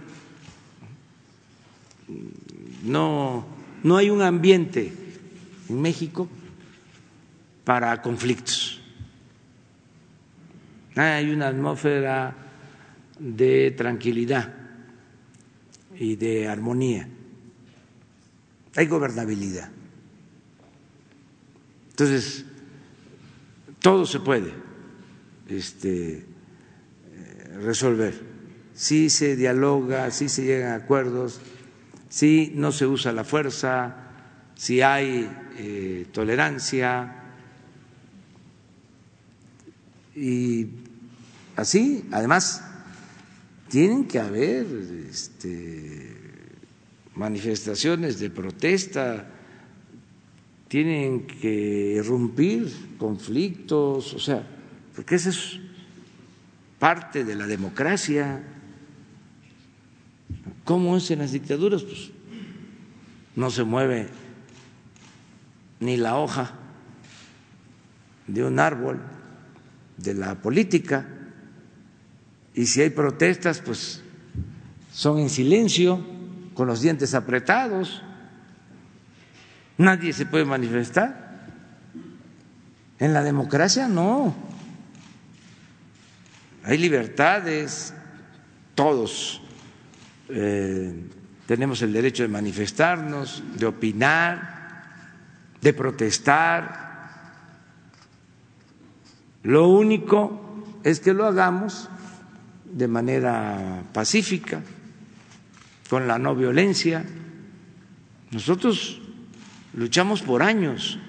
Speaker 1: No, no hay un ambiente en México para conflictos. Hay una atmósfera de tranquilidad y de armonía hay gobernabilidad. Entonces, todo se puede este, resolver. Si se dialoga, si se llegan a acuerdos, si no se usa la fuerza, si hay eh, tolerancia. Y así, además, tienen que haber este, manifestaciones de protesta, tienen que irrumpir conflictos, o sea, porque esa es parte de la democracia. ¿Cómo es en las dictaduras? Pues no se mueve ni la hoja de un árbol de la política y si hay protestas, pues son en silencio con los dientes apretados, nadie se puede manifestar. En la democracia no. Hay libertades, todos eh, tenemos el derecho de manifestarnos, de opinar, de protestar. Lo único es que lo hagamos de manera pacífica con la no violencia. Nosotros luchamos por años.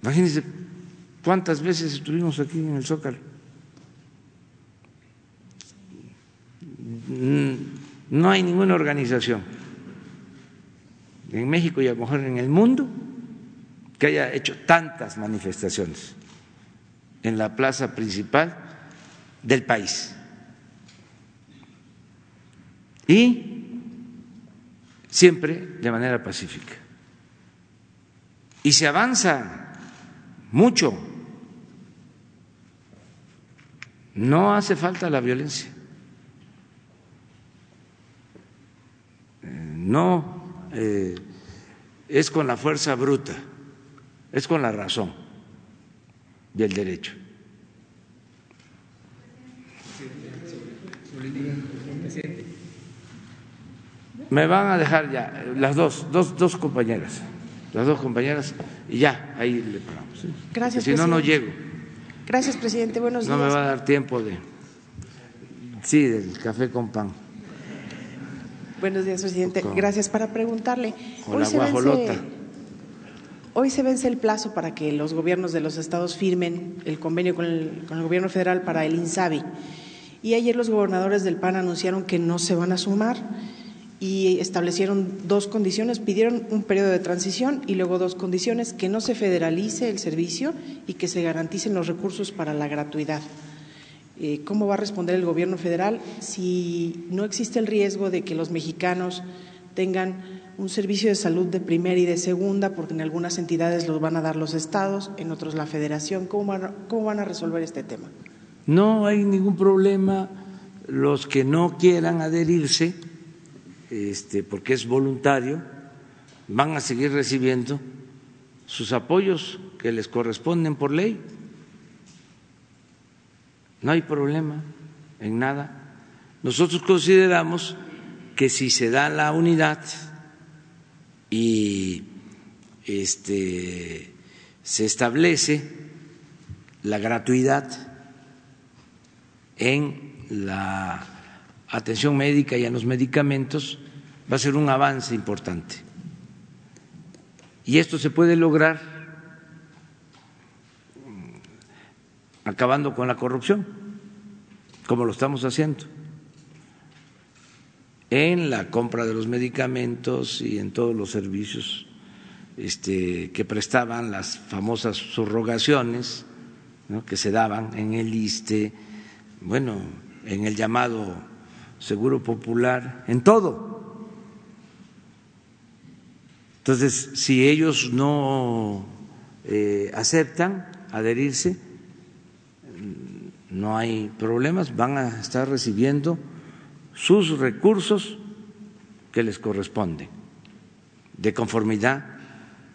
Speaker 1: Imagínense cuántas veces estuvimos aquí en el Zócalo. No hay ninguna organización en México y a lo mejor en el mundo que haya hecho tantas manifestaciones en la plaza principal del país y siempre de manera pacífica. Y se avanza mucho. No hace falta la violencia. No eh, es con la fuerza bruta, es con la razón y el derecho. Me van a dejar ya las dos, dos, dos compañeras, las dos compañeras, y ya, ahí le paramos.
Speaker 6: Gracias.
Speaker 1: Si no, no llego.
Speaker 6: Gracias, presidente. Buenos
Speaker 1: días. No me va a dar tiempo de. Sí, del café con pan.
Speaker 6: Buenos días, presidente. Gracias para preguntarle.
Speaker 1: Con la guajolota.
Speaker 6: Hoy se vence el plazo para que los gobiernos de los estados firmen el convenio con el, con el gobierno federal para el INSABI. Y ayer los gobernadores del PAN anunciaron que no se van a sumar y establecieron dos condiciones, pidieron un periodo de transición y luego dos condiciones, que no se federalice el servicio y que se garanticen los recursos para la gratuidad. Eh, ¿Cómo va a responder el Gobierno federal si no existe el riesgo de que los mexicanos tengan un servicio de salud de primera y de segunda, porque en algunas entidades los van a dar los estados, en otros la federación? ¿Cómo cómo van a resolver este tema?
Speaker 1: No hay ningún problema. Los que no quieran adherirse este, porque es voluntario, van a seguir recibiendo sus apoyos que les corresponden por ley. No hay problema en nada. Nosotros consideramos que si se da la unidad y este, se establece la gratuidad en la atención médica y a los medicamentos, va a ser un avance importante. Y esto se puede lograr acabando con la corrupción, como lo estamos haciendo, en la compra de los medicamentos y en todos los servicios este, que prestaban las famosas subrogaciones que se daban en el ISTE, bueno, en el llamado Seguro Popular, en todo. Entonces, si ellos no eh, aceptan adherirse, no hay problemas, van a estar recibiendo sus recursos que les corresponden, de conformidad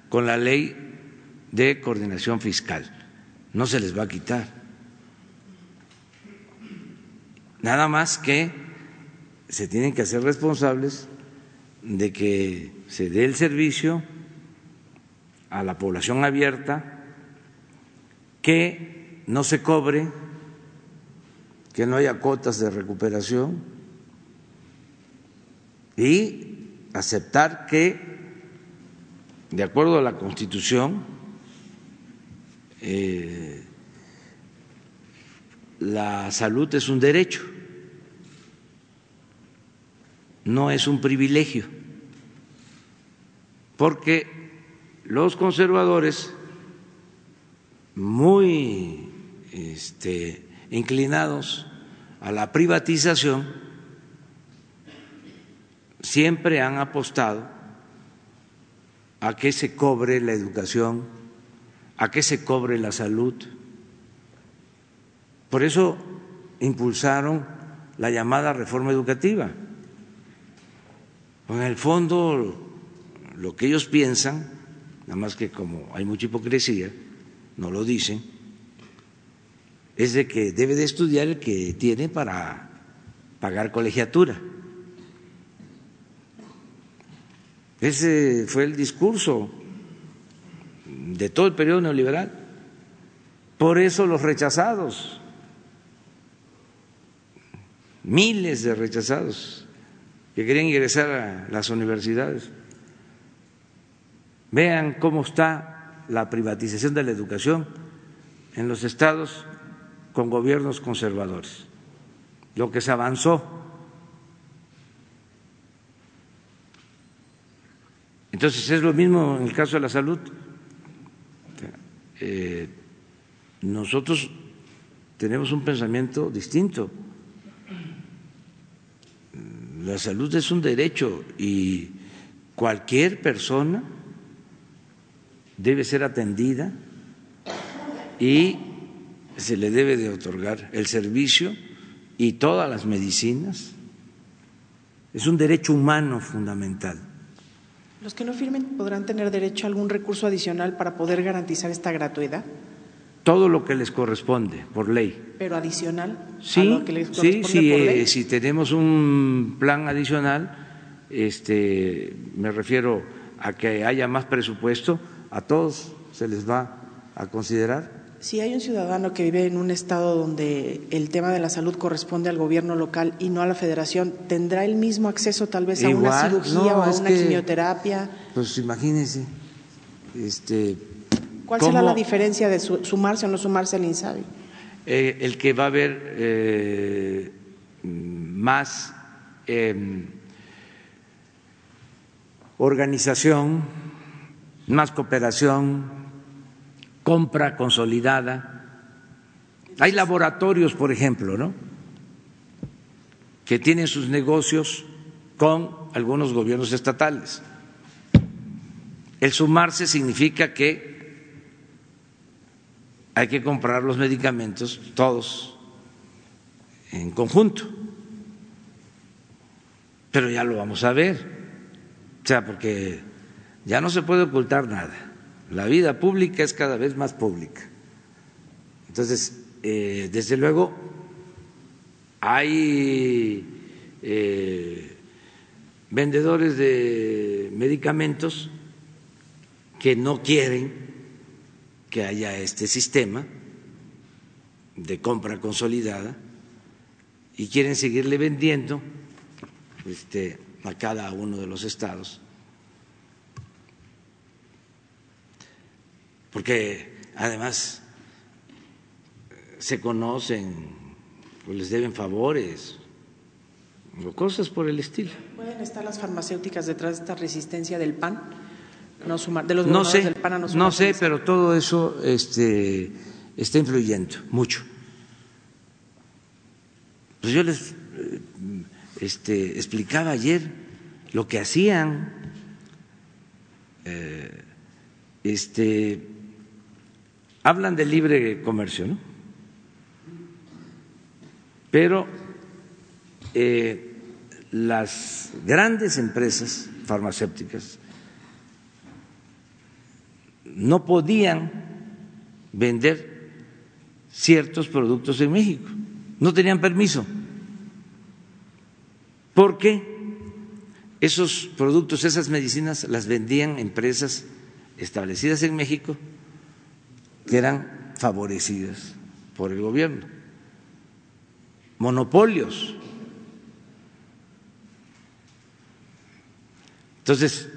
Speaker 1: con la ley de coordinación fiscal. No se les va a quitar. Nada más que se tienen que hacer responsables de que se dé el servicio a la población abierta, que no se cobre que no haya cuotas de recuperación y aceptar que, de acuerdo a la Constitución, eh, la salud es un derecho, no es un privilegio, porque los conservadores, muy este, inclinados a la privatización, siempre han apostado a que se cobre la educación, a que se cobre la salud. Por eso impulsaron la llamada reforma educativa. En el fondo, lo que ellos piensan, nada más que como hay mucha hipocresía, no lo dicen, es de que debe de estudiar el que tiene para pagar colegiatura. Ese fue el discurso de todo el periodo neoliberal. Por eso los rechazados, miles de rechazados que querían ingresar a las universidades. Vean cómo está la privatización de la educación en los estados con gobiernos conservadores, lo que se avanzó. Entonces es lo mismo en el caso de la salud. Eh, nosotros tenemos un pensamiento distinto. La salud es un derecho y cualquier persona debe ser atendida y se le debe de otorgar el servicio y todas las medicinas. Es un derecho humano fundamental.
Speaker 6: ¿Los que no firmen podrán tener derecho a algún recurso adicional para poder garantizar esta gratuidad?
Speaker 1: Todo lo que les corresponde por ley.
Speaker 6: ¿Pero adicional?
Speaker 1: Sí, sí, sí eh, si tenemos un plan adicional, este, me refiero a que haya más presupuesto, a todos se les va a considerar
Speaker 6: si hay un ciudadano que vive en un estado donde el tema de la salud corresponde al gobierno local y no a la federación, ¿tendrá el mismo acceso tal vez a una cirugía o a una quimioterapia?
Speaker 1: Pues imagínese. Este,
Speaker 6: ¿Cuál será la diferencia de sumarse o no sumarse al INSABI?
Speaker 1: Eh, el que va a haber eh, más em, organización, más cooperación, compra consolidada. Hay laboratorios, por ejemplo, ¿no? que tienen sus negocios con algunos gobiernos estatales. El sumarse significa que hay que comprar los medicamentos todos en conjunto. Pero ya lo vamos a ver. O sea, porque ya no se puede ocultar nada. La vida pública es cada vez más pública. Entonces, eh, desde luego, hay eh, vendedores de medicamentos que no quieren que haya este sistema de compra consolidada y quieren seguirle vendiendo este, a cada uno de los estados, porque además se conocen o les deben favores o cosas por el estilo.
Speaker 6: ¿Pueden estar las farmacéuticas detrás de esta resistencia del PAN? No sumar, de los
Speaker 1: no sé,
Speaker 6: del PAN a no,
Speaker 1: no sé, pero todo eso este, está influyendo mucho. Pues yo les eh, este, explicaba ayer lo que hacían. Eh, este, hablan de libre comercio, ¿no? Pero eh, las grandes empresas farmacéuticas no podían vender ciertos productos en México, no tenían permiso, porque esos productos, esas medicinas las vendían empresas establecidas en México que eran favorecidas por el gobierno monopolios. Entonces,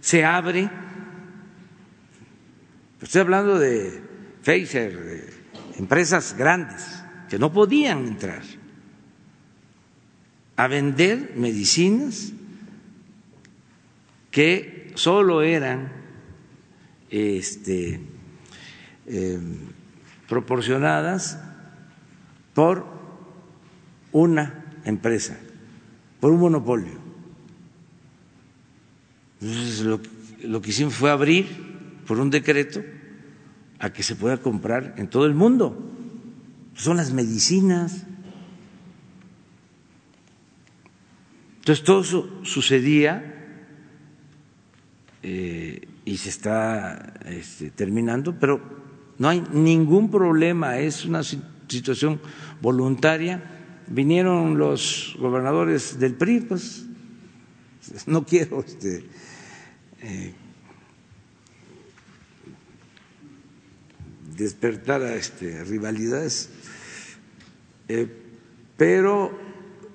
Speaker 1: se abre, estoy hablando de Pfizer, empresas grandes que no podían entrar a vender medicinas que solo eran este, eh, proporcionadas por una empresa, por un monopolio. Entonces, lo, lo que hicimos fue abrir por un decreto a que se pueda comprar en todo el mundo. Son las medicinas. Entonces todo eso sucedía eh, y se está este, terminando, pero no hay ningún problema, es una situación voluntaria vinieron los gobernadores del PRI, pues no quiero este, eh, despertar a este, rivalidades, eh, pero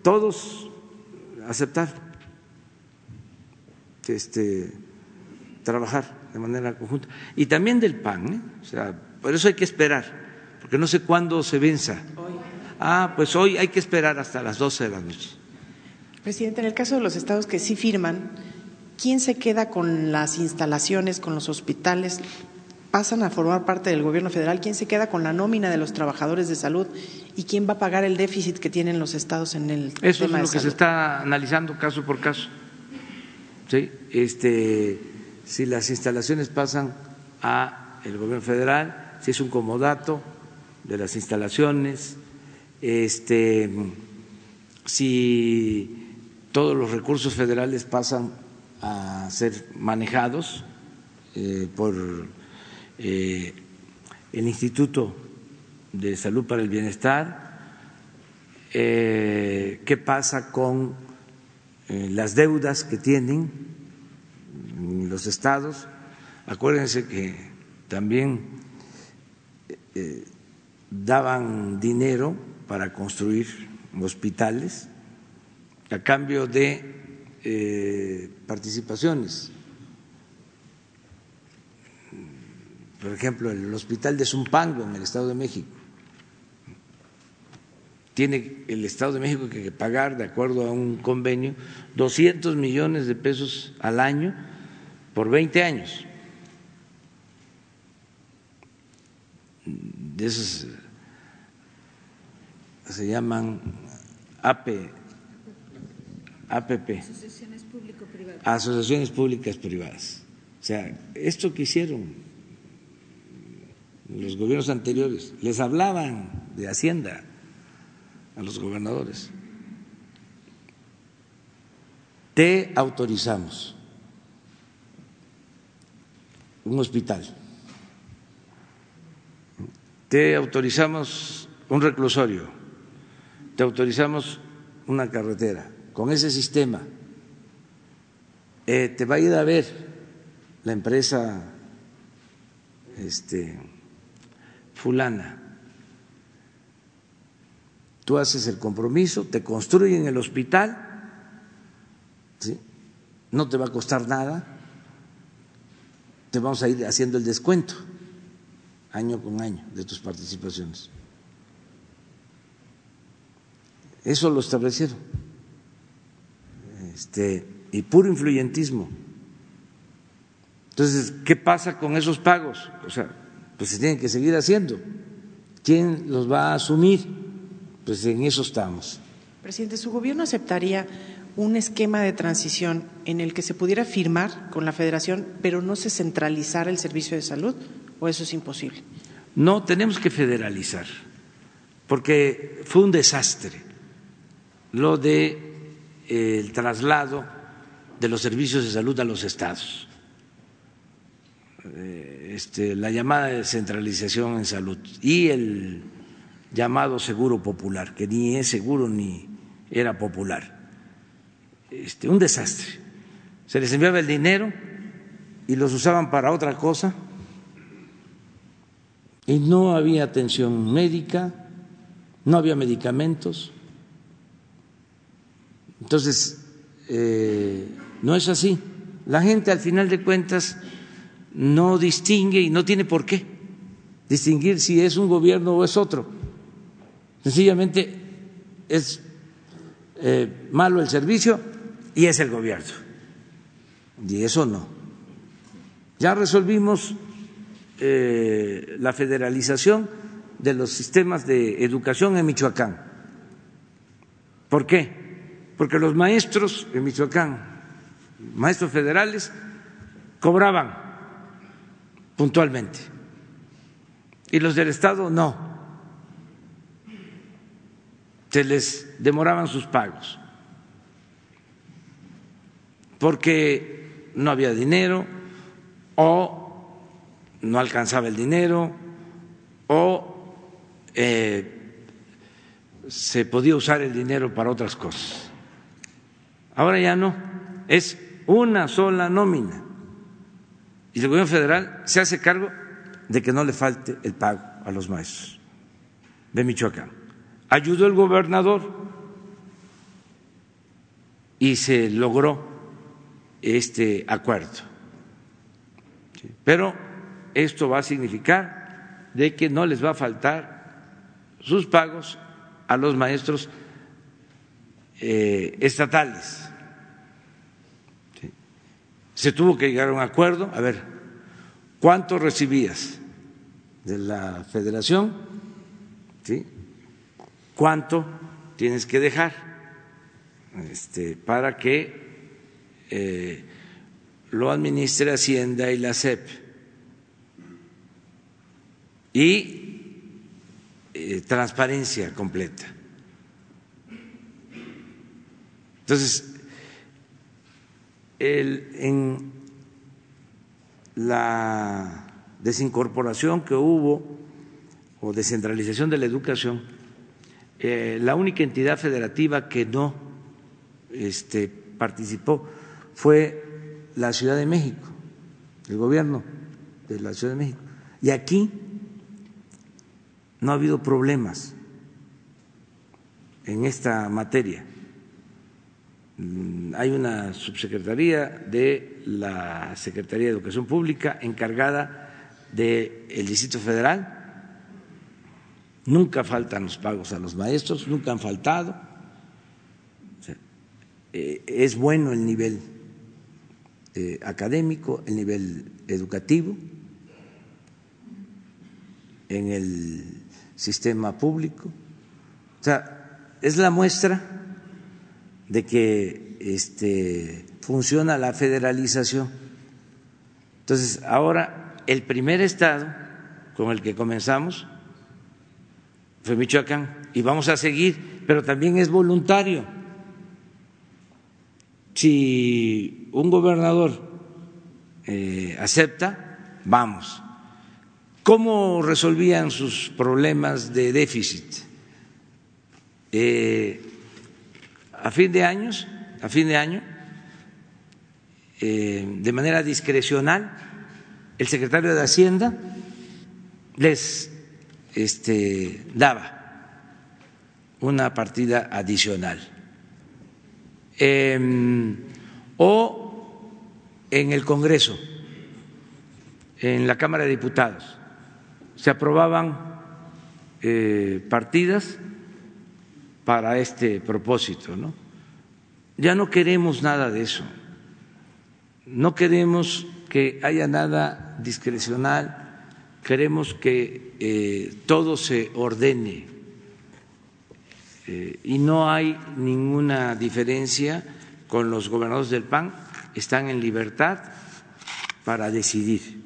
Speaker 1: todos aceptar este, trabajar de manera conjunta. Y también del PAN, ¿eh? o sea, por eso hay que esperar, porque no sé cuándo se venza Ah, pues hoy hay que esperar hasta las 12 de la noche.
Speaker 6: Presidente, en el caso de los estados que sí firman, ¿quién se queda con las instalaciones, con los hospitales? ¿Pasan a formar parte del gobierno federal? ¿Quién se queda con la nómina de los trabajadores de salud? ¿Y quién va a pagar el déficit que tienen los estados en el
Speaker 1: Eso es lo que se está analizando caso por caso. ¿Sí? Este, si las instalaciones pasan a el gobierno federal, si es un comodato de las instalaciones, este, si todos los recursos federales pasan a ser manejados eh, por eh, el Instituto de Salud para el Bienestar, eh, qué pasa con las deudas que tienen los estados. Acuérdense que también daban dinero para construir hospitales a cambio de eh, participaciones. Por ejemplo, el hospital de Zumpango en el Estado de México. Tiene el Estado de México que pagar, de acuerdo a un convenio, 200 millones de pesos al año por 20 años. De esos se llaman AP, APP, asociaciones público-privadas. Asociaciones públicas privadas. O sea, esto que hicieron los gobiernos anteriores, les hablaban de Hacienda a los gobernadores. Te autorizamos un hospital, te autorizamos un reclusorio te autorizamos una carretera con ese sistema, eh, te va a ir a ver la empresa este, fulana. Tú haces el compromiso, te construyen el hospital, ¿sí? no te va a costar nada, te vamos a ir haciendo el descuento año con año de tus participaciones. Eso lo establecieron. Este, y puro influyentismo. Entonces, ¿qué pasa con esos pagos? O sea, pues se tienen que seguir haciendo. ¿Quién los va a asumir? Pues en eso estamos.
Speaker 6: Presidente, ¿su gobierno aceptaría un esquema de transición en el que se pudiera firmar con la Federación, pero no se centralizara el servicio de salud? ¿O eso es imposible?
Speaker 1: No, tenemos que federalizar, porque fue un desastre lo de eh, el traslado de los servicios de salud a los estados. Eh, este, la llamada descentralización en salud y el llamado seguro popular, que ni es seguro ni era popular. Este, un desastre. Se les enviaba el dinero y los usaban para otra cosa y no había atención médica, no había medicamentos. Entonces, eh, no es así. La gente al final de cuentas no distingue y no tiene por qué distinguir si es un gobierno o es otro. Sencillamente es eh, malo el servicio y es el gobierno. Y eso no. Ya resolvimos eh, la federalización de los sistemas de educación en Michoacán. ¿Por qué? Porque los maestros en Michoacán, maestros federales, cobraban puntualmente y los del Estado no. Se les demoraban sus pagos porque no había dinero o no alcanzaba el dinero o eh, se podía usar el dinero para otras cosas. Ahora ya no, es una sola nómina y el gobierno federal se hace cargo de que no le falte el pago a los maestros de Michoacán. Ayudó el gobernador y se logró este acuerdo. Pero esto va a significar de que no les va a faltar sus pagos a los maestros eh, estatales. Se tuvo que llegar a un acuerdo, a ver, ¿cuánto recibías de la federación? ¿Sí? ¿Cuánto tienes que dejar este, para que eh, lo administre Hacienda y la SEP. Y eh, transparencia completa. Entonces, el, en la desincorporación que hubo o descentralización de la educación, eh, la única entidad federativa que no este, participó fue la Ciudad de México, el gobierno de la Ciudad de México. Y aquí no ha habido problemas en esta materia. Mm, hay una subsecretaría de la Secretaría de Educación Pública encargada del Distrito Federal. Nunca faltan los pagos a los maestros, nunca han faltado. Eh, es bueno el nivel eh, académico, el nivel educativo en el sistema público. O sea, es la muestra de que este, funciona la federalización. Entonces, ahora el primer estado con el que comenzamos fue Michoacán y vamos a seguir, pero también es voluntario si un gobernador eh, acepta, vamos. ¿Cómo resolvían sus problemas de déficit? Eh, a fin de años, a fin de año, eh, de manera discrecional, el secretario de Hacienda les este, daba una partida adicional Em, o en el Congreso, en la Cámara de Diputados. Se aprobaban eh, partidas para este propósito, ¿no? Ya no queremos nada de eso. No queremos que haya nada discrecional, queremos que eh, todo se ordene eh, y no hay ninguna diferencia con los gobernadores del PAN, están en libertad para decidir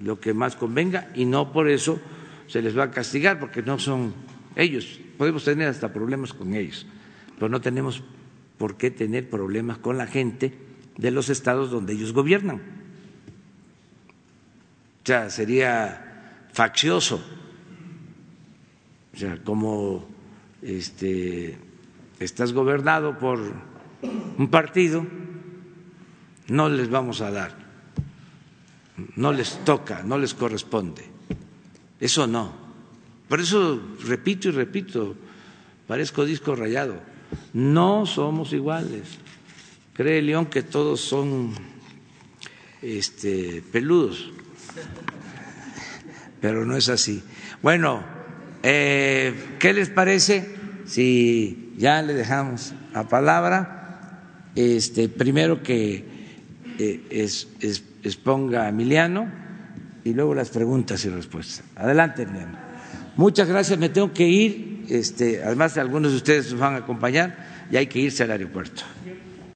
Speaker 1: lo que más convenga y no por eso se les va a castigar porque no son ellos. Podemos tener hasta problemas con ellos, pero no tenemos por qué tener problemas con la gente de los estados donde ellos gobiernan. O sea, sería faccioso. O sea, como este, estás gobernado por un partido, no les vamos a dar, no les toca, no les corresponde. Eso no. Por eso repito y repito, parezco disco rayado, no somos iguales. Cree León que todos son este, peludos, pero no es así. Bueno, eh, ¿qué les parece si ya le dejamos la palabra? Este, primero que eh, exponga Emiliano y luego las preguntas y respuestas. Adelante, Emiliano. Muchas gracias, me tengo que ir. Este, además, algunos de ustedes nos van a acompañar y hay que irse al aeropuerto.